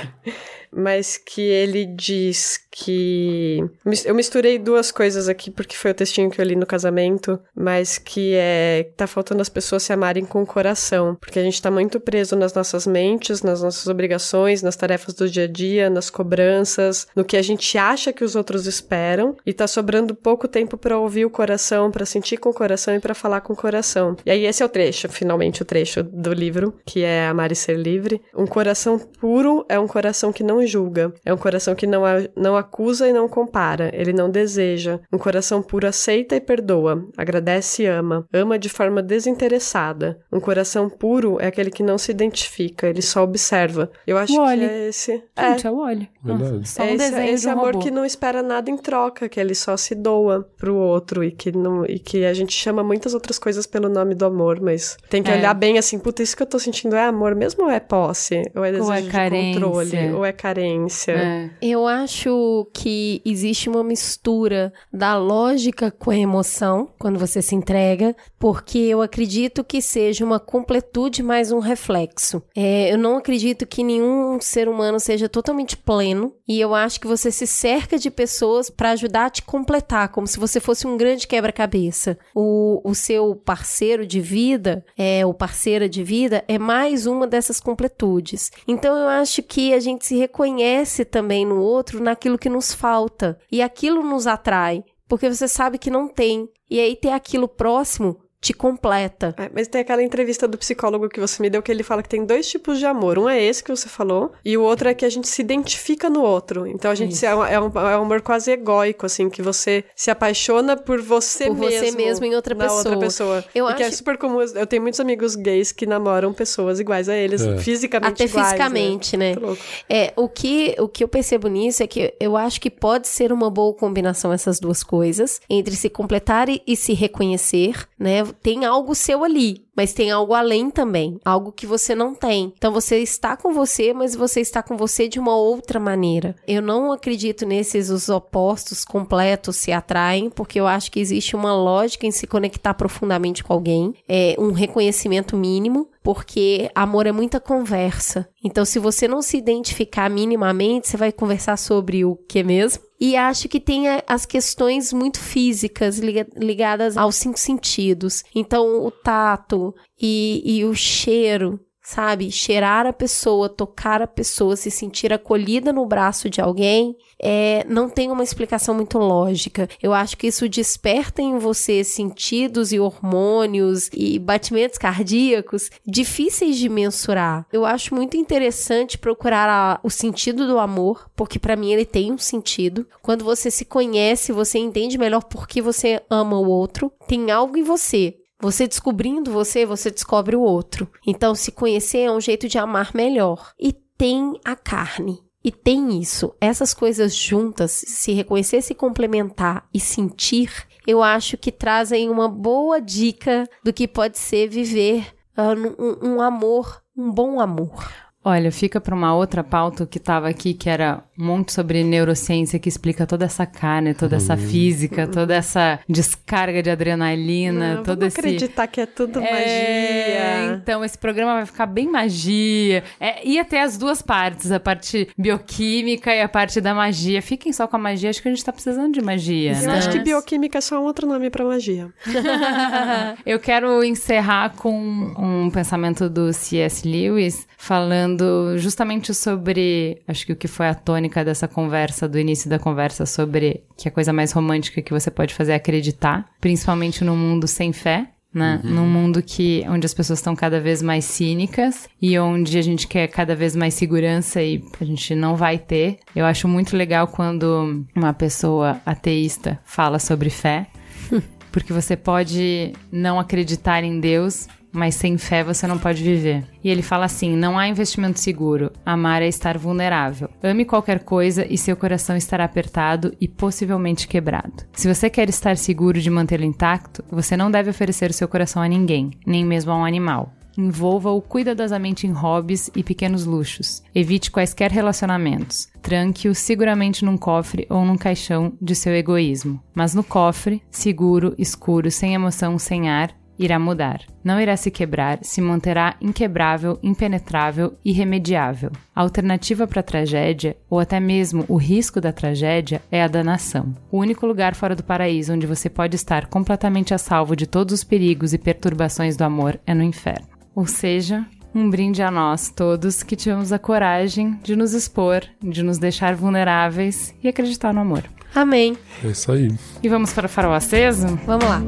S4: mas que ele diz que. Eu misturei duas coisas aqui porque foi o textinho que eu li no casamento, mas que é. tá faltando as pessoas se amarem com o coração, porque a gente tá muito preso nas nossas mentes, nas nossas obrigações, nas tarefas do dia a dia, nas cobranças, no que a gente acha que os outros esperam, e tá sobrando pouco tempo para ouvir o coração, para sentir com o coração e para falar com o coração. E aí esse é o trecho, finalmente o trecho do livro, que é Amar e Ser Livre. Um coração puro é um coração que não julga. É um coração que não, a, não acusa e não compara. Ele não deseja. Um coração puro aceita e perdoa. Agradece e ama. Ama de forma desinteressada. Um coração puro é aquele que não se identifica. Ele só observa. Eu acho que é esse.
S2: Gente, é, o olho.
S4: Só um é esse, esse amor robô. que não espera nada em troca, que ele só se doa pro outro e que, não, e que a gente chama muitas outras coisas pelo nome do amor, mas tem que é. olhar bem assim, puta, isso que eu tô sentindo é amor mesmo ou é posse? Ou é desejo ou é de controle? Ou é carência? Carência.
S2: É.
S1: Eu acho que existe uma mistura da lógica com a emoção quando você se entrega, porque eu acredito que seja uma completude mais um reflexo. É, eu não acredito que nenhum ser humano seja totalmente pleno e eu acho que você se cerca de pessoas para ajudar a te completar, como se você fosse um grande quebra-cabeça. O, o seu parceiro de vida, é, o parceira de vida, é mais uma dessas completudes. Então eu acho que a gente se reconhece também no outro naquilo que nos falta e aquilo nos atrai, porque você sabe que não tem. E aí ter aquilo próximo te completa.
S4: É, mas tem aquela entrevista do psicólogo que você me deu que ele fala que tem dois tipos de amor. Um é esse que você falou, e o outro é que a gente se identifica no outro. Então a gente se, é, um, é, um, é um amor quase egóico, assim, que você se apaixona por você
S1: Por
S4: mesmo.
S1: você mesmo em outra
S4: na
S1: pessoa.
S4: outra pessoa.
S1: Eu
S4: e que é
S1: acho-
S4: super comum. Eu tenho muitos amigos gays que namoram pessoas iguais a eles,
S5: É.
S4: fisicamente
S1: Até
S4: iguais.
S1: fisicamente, né?
S4: Louco.
S1: É, o que, o que eu percebo nisso é que eu acho que pode ser uma boa combinação essas duas coisas, entre se completar e, e se reconhecer, né? Tem algo seu ali, mas tem algo além também, algo que você não tem. Então você está com você, mas você está com você de uma outra maneira. Eu não acredito nesses os opostos completos se atraem, porque eu acho que existe uma lógica em se conectar profundamente com alguém, é um reconhecimento mínimo, porque amor é muita conversa. Então, se você não se identificar minimamente, você vai conversar sobre o que mesmo? E acho que tem a- as questões muito físicas liga- ligadas aos cinco sentidos. Então, o tato e, e o cheiro, sabe? Cheirar a pessoa, tocar a pessoa, se sentir acolhida no braço de alguém, é, não tem uma explicação muito lógica. Eu acho que isso desperta em você sentidos e hormônios e batimentos cardíacos difíceis de mensurar. Eu acho muito interessante procurar a- o sentido do amor, porque para mim ele tem um sentido. Quando você se conhece, você entende melhor por que você ama o outro. Tem algo em você você descobrindo você, você descobre o outro. Então, se conhecer é um jeito de amar melhor. E tem a carne. E tem isso. Essas coisas juntas, se reconhecer, se complementar e sentir, eu acho que trazem uma boa dica do que pode ser viver ah, um, um amor, um bom amor.
S2: Olha, fica para uma outra pauta que estava aqui, que era um monte sobre neurociência, que explica toda essa carne, toda essa física, toda essa descarga de adrenalina,
S4: Não,
S2: todo
S4: vamos
S2: esse...
S4: acreditar que é tudo
S2: É,
S4: magia.
S2: então esse programa vai ficar bem magia. É, ia ter as duas partes, a parte bioquímica e a parte da magia. Fiquem só com a magia, acho que a gente tá precisando de magia.
S4: Eu
S2: né?
S4: acho que bioquímica é só um outro nome pra magia.
S2: Eu quero encerrar com um pensamento do C.S. Lewis, falando justamente sobre, acho que o que foi a tônica dessa conversa, do início da conversa, sobre que a coisa mais romântica que você pode fazer é acreditar, principalmente num mundo sem fé. Né? Num mundo que, onde as pessoas estão cada vez mais cínicas e onde a gente quer cada vez mais segurança e a gente não vai ter. Eu acho muito legal quando uma pessoa ateísta fala sobre fé, porque você pode não acreditar em Deus, mas sem fé você não pode viver. E ele fala assim: não há investimento seguro. Amar é estar vulnerável. Ame qualquer coisa e seu coração estará apertado e possivelmente quebrado. Se você quer estar seguro de mantê-lo intacto, você não deve oferecer o seu coração a ninguém, nem mesmo a um animal. Envolva-o cuidadosamente em hobbies e pequenos luxos. Evite quaisquer relacionamentos. Tranque-o seguramente num cofre ou num caixão de seu egoísmo. Mas no cofre, seguro, escuro, sem emoção, sem ar, irá mudar. Não irá se quebrar, se manterá inquebrável, impenetrável, irremediável. A alternativa para a tragédia, ou até mesmo o risco da tragédia, é a danação. O único lugar fora do paraíso onde você pode estar completamente a salvo de todos os perigos e perturbações do amor é no inferno. Ou seja, um brinde a nós todos que tivemos a coragem de nos expor, de nos deixar vulneráveis e acreditar no amor.
S1: Amém.
S5: É isso aí.
S2: E vamos para o farol aceso?
S1: Vamos lá.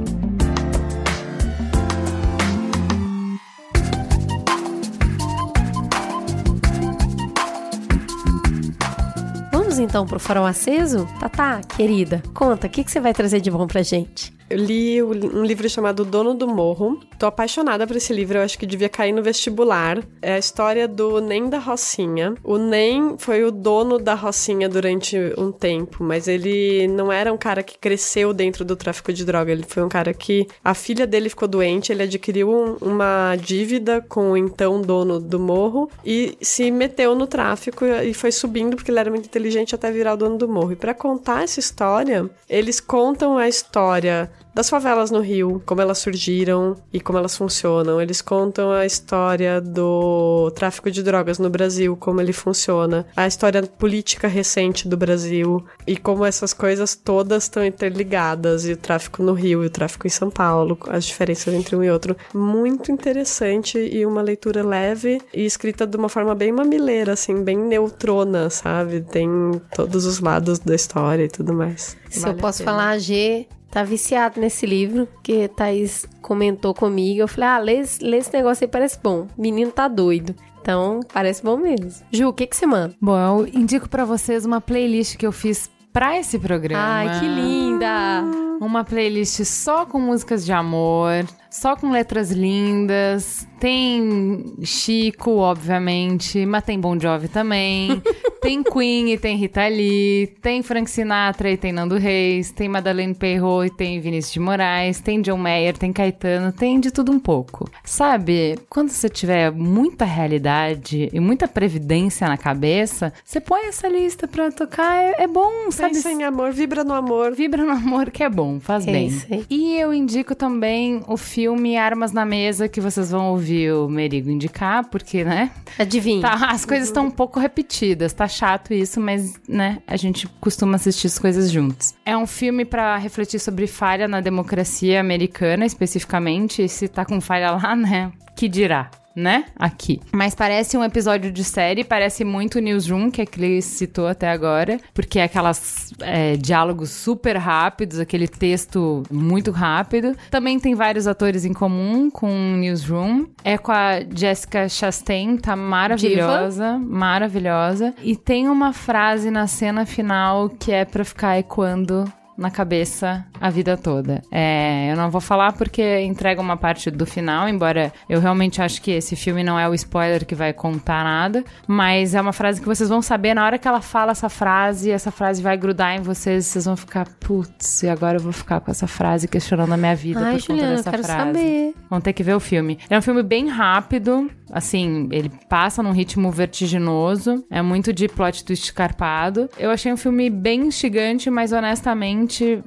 S1: Vamos então pro farol aceso? Tatá, querida, conta, o que, que você vai trazer de bom pra gente?
S4: Eu li um livro chamado Dono do Morro, Tô apaixonada por esse livro, eu acho que devia cair no vestibular. É a história do Nem da Rocinha. O Nem foi o dono da Rocinha durante um tempo, mas ele não era um cara que cresceu dentro do tráfico de droga. Ele foi um cara que a filha dele ficou doente, ele adquiriu um, uma dívida com o então dono do morro e se meteu no tráfico e foi subindo porque ele era muito inteligente até virar o dono do morro. E para contar essa história, eles contam a história das favelas no Rio, como elas surgiram e como elas funcionam. Eles contam a história do tráfico de drogas no Brasil, como ele funciona, a história política recente do Brasil e como essas coisas todas estão interligadas, e o tráfico no Rio e o tráfico em São Paulo, as diferenças entre um e outro. Muito interessante e uma leitura leve e escrita de uma forma bem mamileira, assim, bem neutrona, sabe? Tem todos os lados da história e tudo mais.
S1: Se vale eu posso falar, G tá viciado nesse livro, que Thaís comentou comigo. Eu falei, ah, lê, lê esse negócio aí, parece bom. Menino tá doido. Então, parece bom mesmo. Ju, o que que você manda?
S2: Bom, eu indico para vocês uma playlist que eu fiz para esse programa.
S1: Ai, que linda!
S2: Uma playlist só com músicas de amor, só com letras lindas. Tem Chico, obviamente, mas tem Bon Jovi também. tem Queen e tem Rita Lee. Tem Frank Sinatra e tem Nando Reis. Tem Madeleine Perrot e tem Vinícius de Moraes. Tem John Mayer, tem Caetano. Tem de tudo um pouco. Sabe, quando você tiver muita realidade e muita previdência na cabeça, você põe essa lista pra tocar. É, é bom, sabe?
S4: Pensa em amor, vibra no amor.
S2: Vibra no amor que é bom, faz é bem. E eu indico também o filme Armas na Mesa, que vocês vão ouvir o Merigo indicar, porque, né?
S1: Adivinha.
S2: Tá, as coisas estão um pouco repetidas, tá chato isso, mas, né, a gente costuma assistir as coisas juntos. É um filme para refletir sobre falha na democracia americana, especificamente, e se tá com falha lá, né, que dirá? Né? Aqui. Mas parece um episódio de série, parece muito Newsroom, que é que ele citou até agora, porque é aquelas é, diálogos super rápidos, aquele texto muito rápido. Também tem vários atores em comum com Newsroom. É com a Jessica Chastain, tá maravilhosa, Diva. maravilhosa. E tem uma frase na cena final que é pra ficar ecoando na cabeça a vida toda. É, eu não vou falar porque entrega uma parte do final, embora eu realmente acho que esse filme não é o spoiler que vai contar nada, mas é uma frase que vocês vão saber na hora que ela fala essa frase, essa frase vai grudar em vocês, vocês vão ficar, putz, e agora eu vou ficar com essa frase questionando a minha vida
S1: Ai,
S2: por Juliana, conta dessa
S1: eu quero
S2: frase.
S1: Saber.
S2: Vão ter que ver o filme. É um filme bem rápido, assim, ele passa num ritmo vertiginoso, é muito de plot twist carpado. Eu achei um filme bem instigante, mas honestamente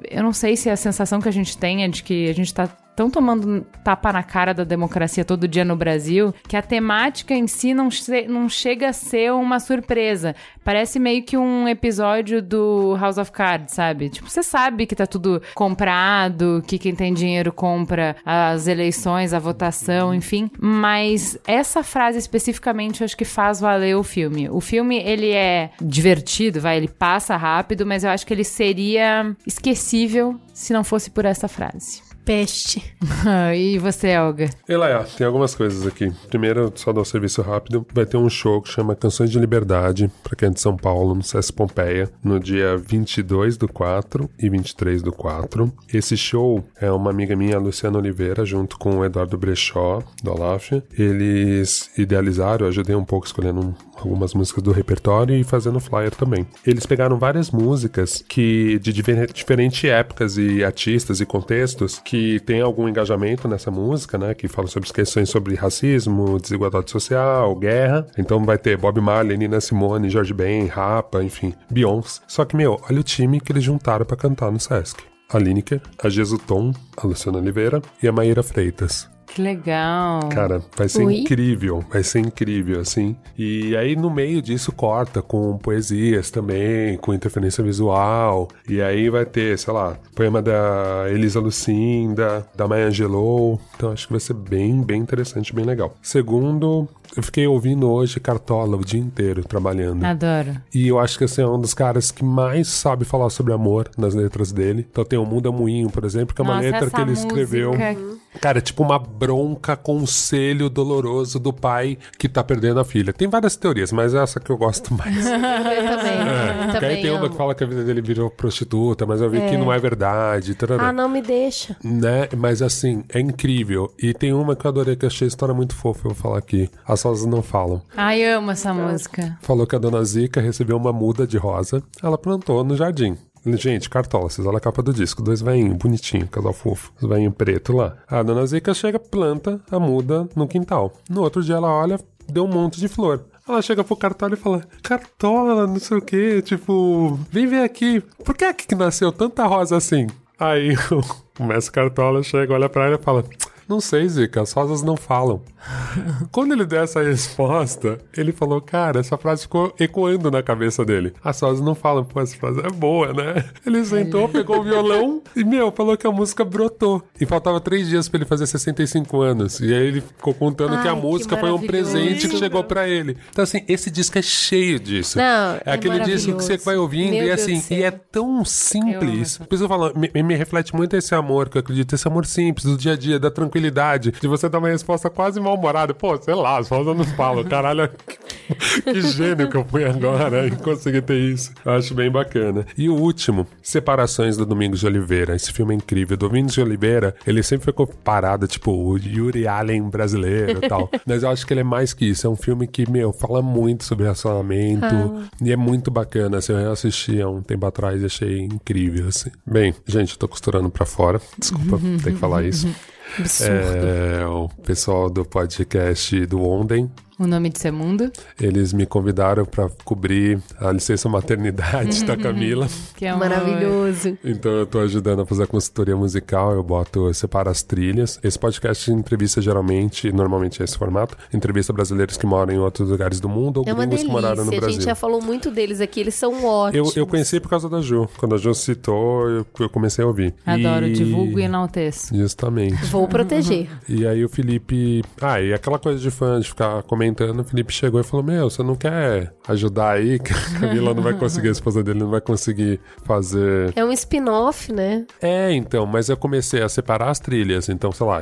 S2: eu não sei se a sensação que a gente tem é de que a gente tá tão tomando tapa na cara da democracia todo dia no Brasil que a temática em si não, não chega a ser uma surpresa. Parece meio que um episódio do House of Cards, sabe? Tipo, você sabe que tá tudo comprado, que quem tem dinheiro compra as eleições, a votação, enfim. Mas essa frase especificamente eu acho que faz valer o filme. O filme, ele é divertido, vai, ele passa rápido, mas eu acho que ele seria esquecível se não fosse por essa frase
S1: peste.
S2: e você, Olga?
S5: E lá, tem algumas coisas aqui. Primeiro, só dar um serviço rápido. Vai ter um show que chama Canções de Liberdade, pra quem é de São Paulo, no SESC Pompeia, no dia 22 do 4 e 23 do 4. Esse show é uma amiga minha, Luciana Oliveira, junto com o Eduardo Brechó, do Olaf. Eles idealizaram, eu ajudei um pouco escolhendo um, algumas músicas do repertório e fazendo flyer também. Eles pegaram várias músicas que de diferentes épocas e artistas e contextos que tem algum engajamento nessa música, né? Que fala sobre questões sobre racismo, desigualdade social, guerra. Então vai ter Bob Marley, Nina Simone, George Ben, Rapa, enfim, Beyoncé. Só que, meu, olha o time que eles juntaram para cantar no Sesc. A Lineker, a Jesutom, a Luciana Oliveira e a Maíra Freitas.
S2: Que legal.
S5: Cara, vai ser incrível, vai ser incrível, assim. E aí no meio disso corta com poesias também, com interferência visual. E aí vai ter, sei lá, poema da Elisa Lucinda, da Maya Angelou. Então acho que vai ser bem, bem interessante, bem legal. Segundo, eu fiquei ouvindo hoje Cartola o dia inteiro trabalhando.
S2: Adoro.
S5: E eu acho que esse é um dos caras que mais sabe falar sobre amor nas letras dele. Então tem o Muda Moinho, por exemplo, que é uma
S2: Nossa,
S5: letra que ele escreveu.
S2: música-
S5: Cara, é tipo uma bronca, conselho doloroso do pai que tá perdendo a filha. Tem várias teorias, mas é essa que eu gosto mais.
S1: Eu também.
S5: Porque aí
S1: também
S5: tem uma
S1: amo.
S5: que fala que a vida dele virou prostituta, mas eu vi que não é verdade. tarará.
S1: Ah, não me deixa.
S5: Né? Mas assim, é incrível. E tem uma que eu adorei, que eu achei a história muito fofa, eu vou falar aqui. As rosas não falam.
S2: Ai, amo essa música.
S5: Falou que a dona Zica recebeu uma muda de rosa, ela plantou no jardim. Gente, cartola, vocês olham a capa do disco, dois veinhos, bonitinho, casal fofo, os veinhos preto lá. A dona Zica chega, planta a muda no quintal. No outro dia ela olha, deu um monte de flor. Ela chega pro Cartola e fala: Cartola, não sei o que, tipo, vem ver aqui. Por que é que nasceu tanta rosa assim? Aí o mestre Cartola chega, olha pra ela e fala: Não sei, Zica, as rosas não falam. Quando ele deu essa resposta, ele falou: Cara, essa frase ficou ecoando na cabeça dele. As rosas não falam, pô, essa frase é boa, né? Ele sentou, pegou o violão e, meu, falou que a música brotou. E faltava três dias pra ele fazer 65 anos. E aí ele ficou contando que a
S1: Ai, que
S5: música foi um presente que chegou pra ele. Então, assim, esse disco é cheio disso.
S1: Não,
S5: é
S1: é
S5: aquele disco que você vai ouvindo
S1: Meu
S5: e
S1: Deus
S5: assim, e é tão simples. Por isso eu falo, me, me reflete muito esse amor que eu acredito, esse amor simples do dia a dia, da tranquilidade, de você dar uma resposta quase mal-humorada. Pô, sei lá, as rosas não falam. Caralho, que, gênio que eu fui agora em conseguir ter isso. Eu acho bem bacana. E o último, Separações do Domingos de Oliveira. Esse filme é incrível. Domingos de Oliveira, ele sempre foi comparado, tipo, o Yuri Allen brasileiro e tal. Mas eu acho que ele é mais que isso. É um filme que, meu, fala muito sobre relacionamento. E é muito bacana. Assim, eu assisti há um tempo atrás e achei incrível, assim. Bem, gente, eu tô costurando pra fora. Desculpa ter que falar isso.
S1: Absurdo.
S5: É, o pessoal do podcast do Onden,
S2: O nome de seu mundo,
S5: eles me convidaram pra cobrir a licença maternidade da Camila.
S2: que é
S1: Maravilhoso.
S5: Então eu tô ajudando a fazer a consultoria musical, eu boto, eu separo as trilhas. Esse podcast entrevista geralmente, normalmente é esse formato, entrevista brasileiros que moram em outros lugares do mundo ou
S1: É
S5: gringos que moraram no
S1: delícia. A
S5: Brasil.
S1: gente já falou muito deles aqui, eles são
S5: Eu,
S1: ótimos.
S5: eu conheci por causa da Ju. Quando a Ju citou, eu, eu comecei a ouvir.
S2: Adoro,
S5: E-
S2: divulgo e enalteço.
S5: Justamente.
S1: Vou proteger.
S5: E aí o Felipe. Ah, e aquela coisa de fã, de ficar comentando, o Felipe chegou e falou: Meu, você não quer ajudar aí? Que a Camila não vai conseguir, a esposa dele não vai conseguir fazer.
S1: É um spin-off, né?
S5: É, então, mas eu comecei a separar as trilhas. Então, sei lá,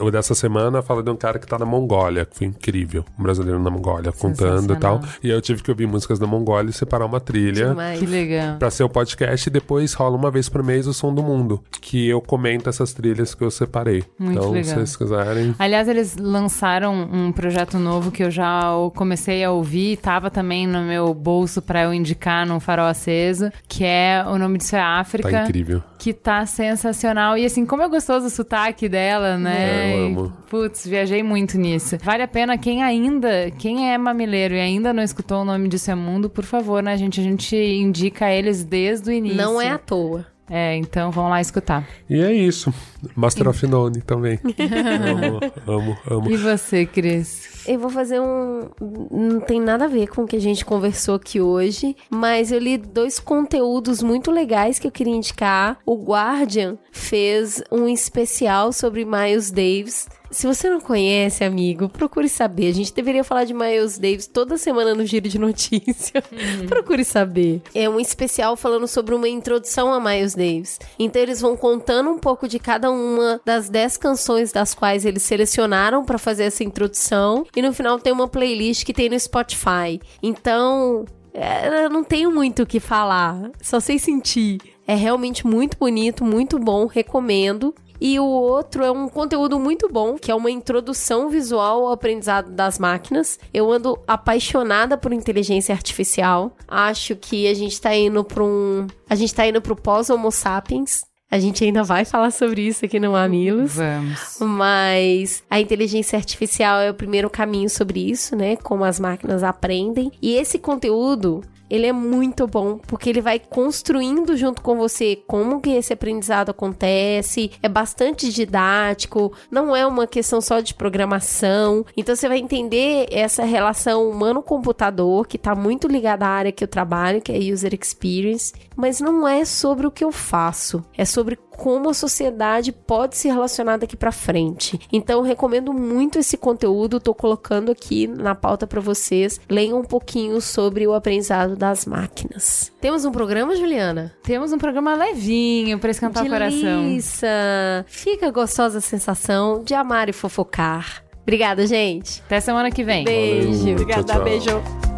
S5: o dessa semana fala de um cara que tá na Mongólia, que foi incrível. Um brasileiro na Mongólia, contando e tal. E aí eu tive que ouvir músicas da Mongólia e separar uma trilha.
S1: Demais.
S2: Que legal.
S5: Pra ser o podcast e depois rola uma vez por mês o Som do Mundo, que eu comento essas trilhas que eu separei.
S2: Muito
S5: então,
S2: legal.
S5: se vocês quiserem.
S2: Aliás, eles lançaram um projeto novo que eu já comecei a ouvir, tava também no meu bolso pra eu indicar no Farol Aceso, que é O Nome Disso é África.
S5: Tá incrível.
S2: Que tá sensacional. E assim, como é gostoso o sotaque dela, né?
S5: É, eu
S2: E,
S5: amo.
S2: Putz, viajei muito nisso. Vale a pena quem ainda, quem é mamileiro e ainda não escutou o nome disso é mundo, por favor, né, gente? A gente indica eles desde o início.
S1: Não é à toa.
S2: É, então vão lá escutar.
S5: E é isso. Master of None também. amo, amo, amo.
S2: E você, Cris?
S1: Eu vou fazer um. Não tem nada a ver com o que a gente conversou aqui hoje, mas eu li dois conteúdos muito legais que eu queria indicar. O Guardian fez um especial sobre Miles Davis. Se você não conhece, amigo, procure saber. A gente deveria falar de Miles Davis toda semana no Giro de Notícia. procure saber. É um especial falando sobre uma introdução a Miles Davis. Então eles vão contando um pouco de cada uma das dez canções das quais eles selecionaram para fazer essa introdução. E no final tem uma playlist que tem no Spotify. Então, é, eu não tenho muito o que falar. Só sei sentir. É realmente muito bonito, muito bom, recomendo. E o outro é um conteúdo muito bom, que é uma introdução visual ao aprendizado das máquinas. Eu ando apaixonada por inteligência artificial. Acho que a gente tá indo para um, a gente tá indo pro pós-homo sapiens. A gente ainda vai falar sobre isso aqui no Mamilos.
S2: Vamos.
S1: Mas a inteligência artificial é o primeiro caminho sobre isso, né? Como as máquinas aprendem. E esse conteúdo, ele é muito bom, porque ele vai construindo junto com você como que esse aprendizado acontece. É bastante didático, não é uma questão só de programação. Então você vai entender essa relação humano-computador, que tá muito ligada à área que eu trabalho, que é user experience, mas não é sobre o que eu faço, é sobre como a sociedade pode se relacionar daqui para frente. Então, recomendo muito esse conteúdo, tô colocando aqui na pauta para vocês. Leiam um pouquinho sobre o aprendizado das máquinas. Temos um programa, Juliana?
S2: Temos um programa levinho para esquentar o coração.
S1: Delícia! Fica a gostosa sensação de amar e fofocar. Obrigada, gente.
S2: Até semana que vem.
S1: Beijo.
S5: Valeu,
S4: Obrigada,
S5: tchau, tchau.
S4: beijo.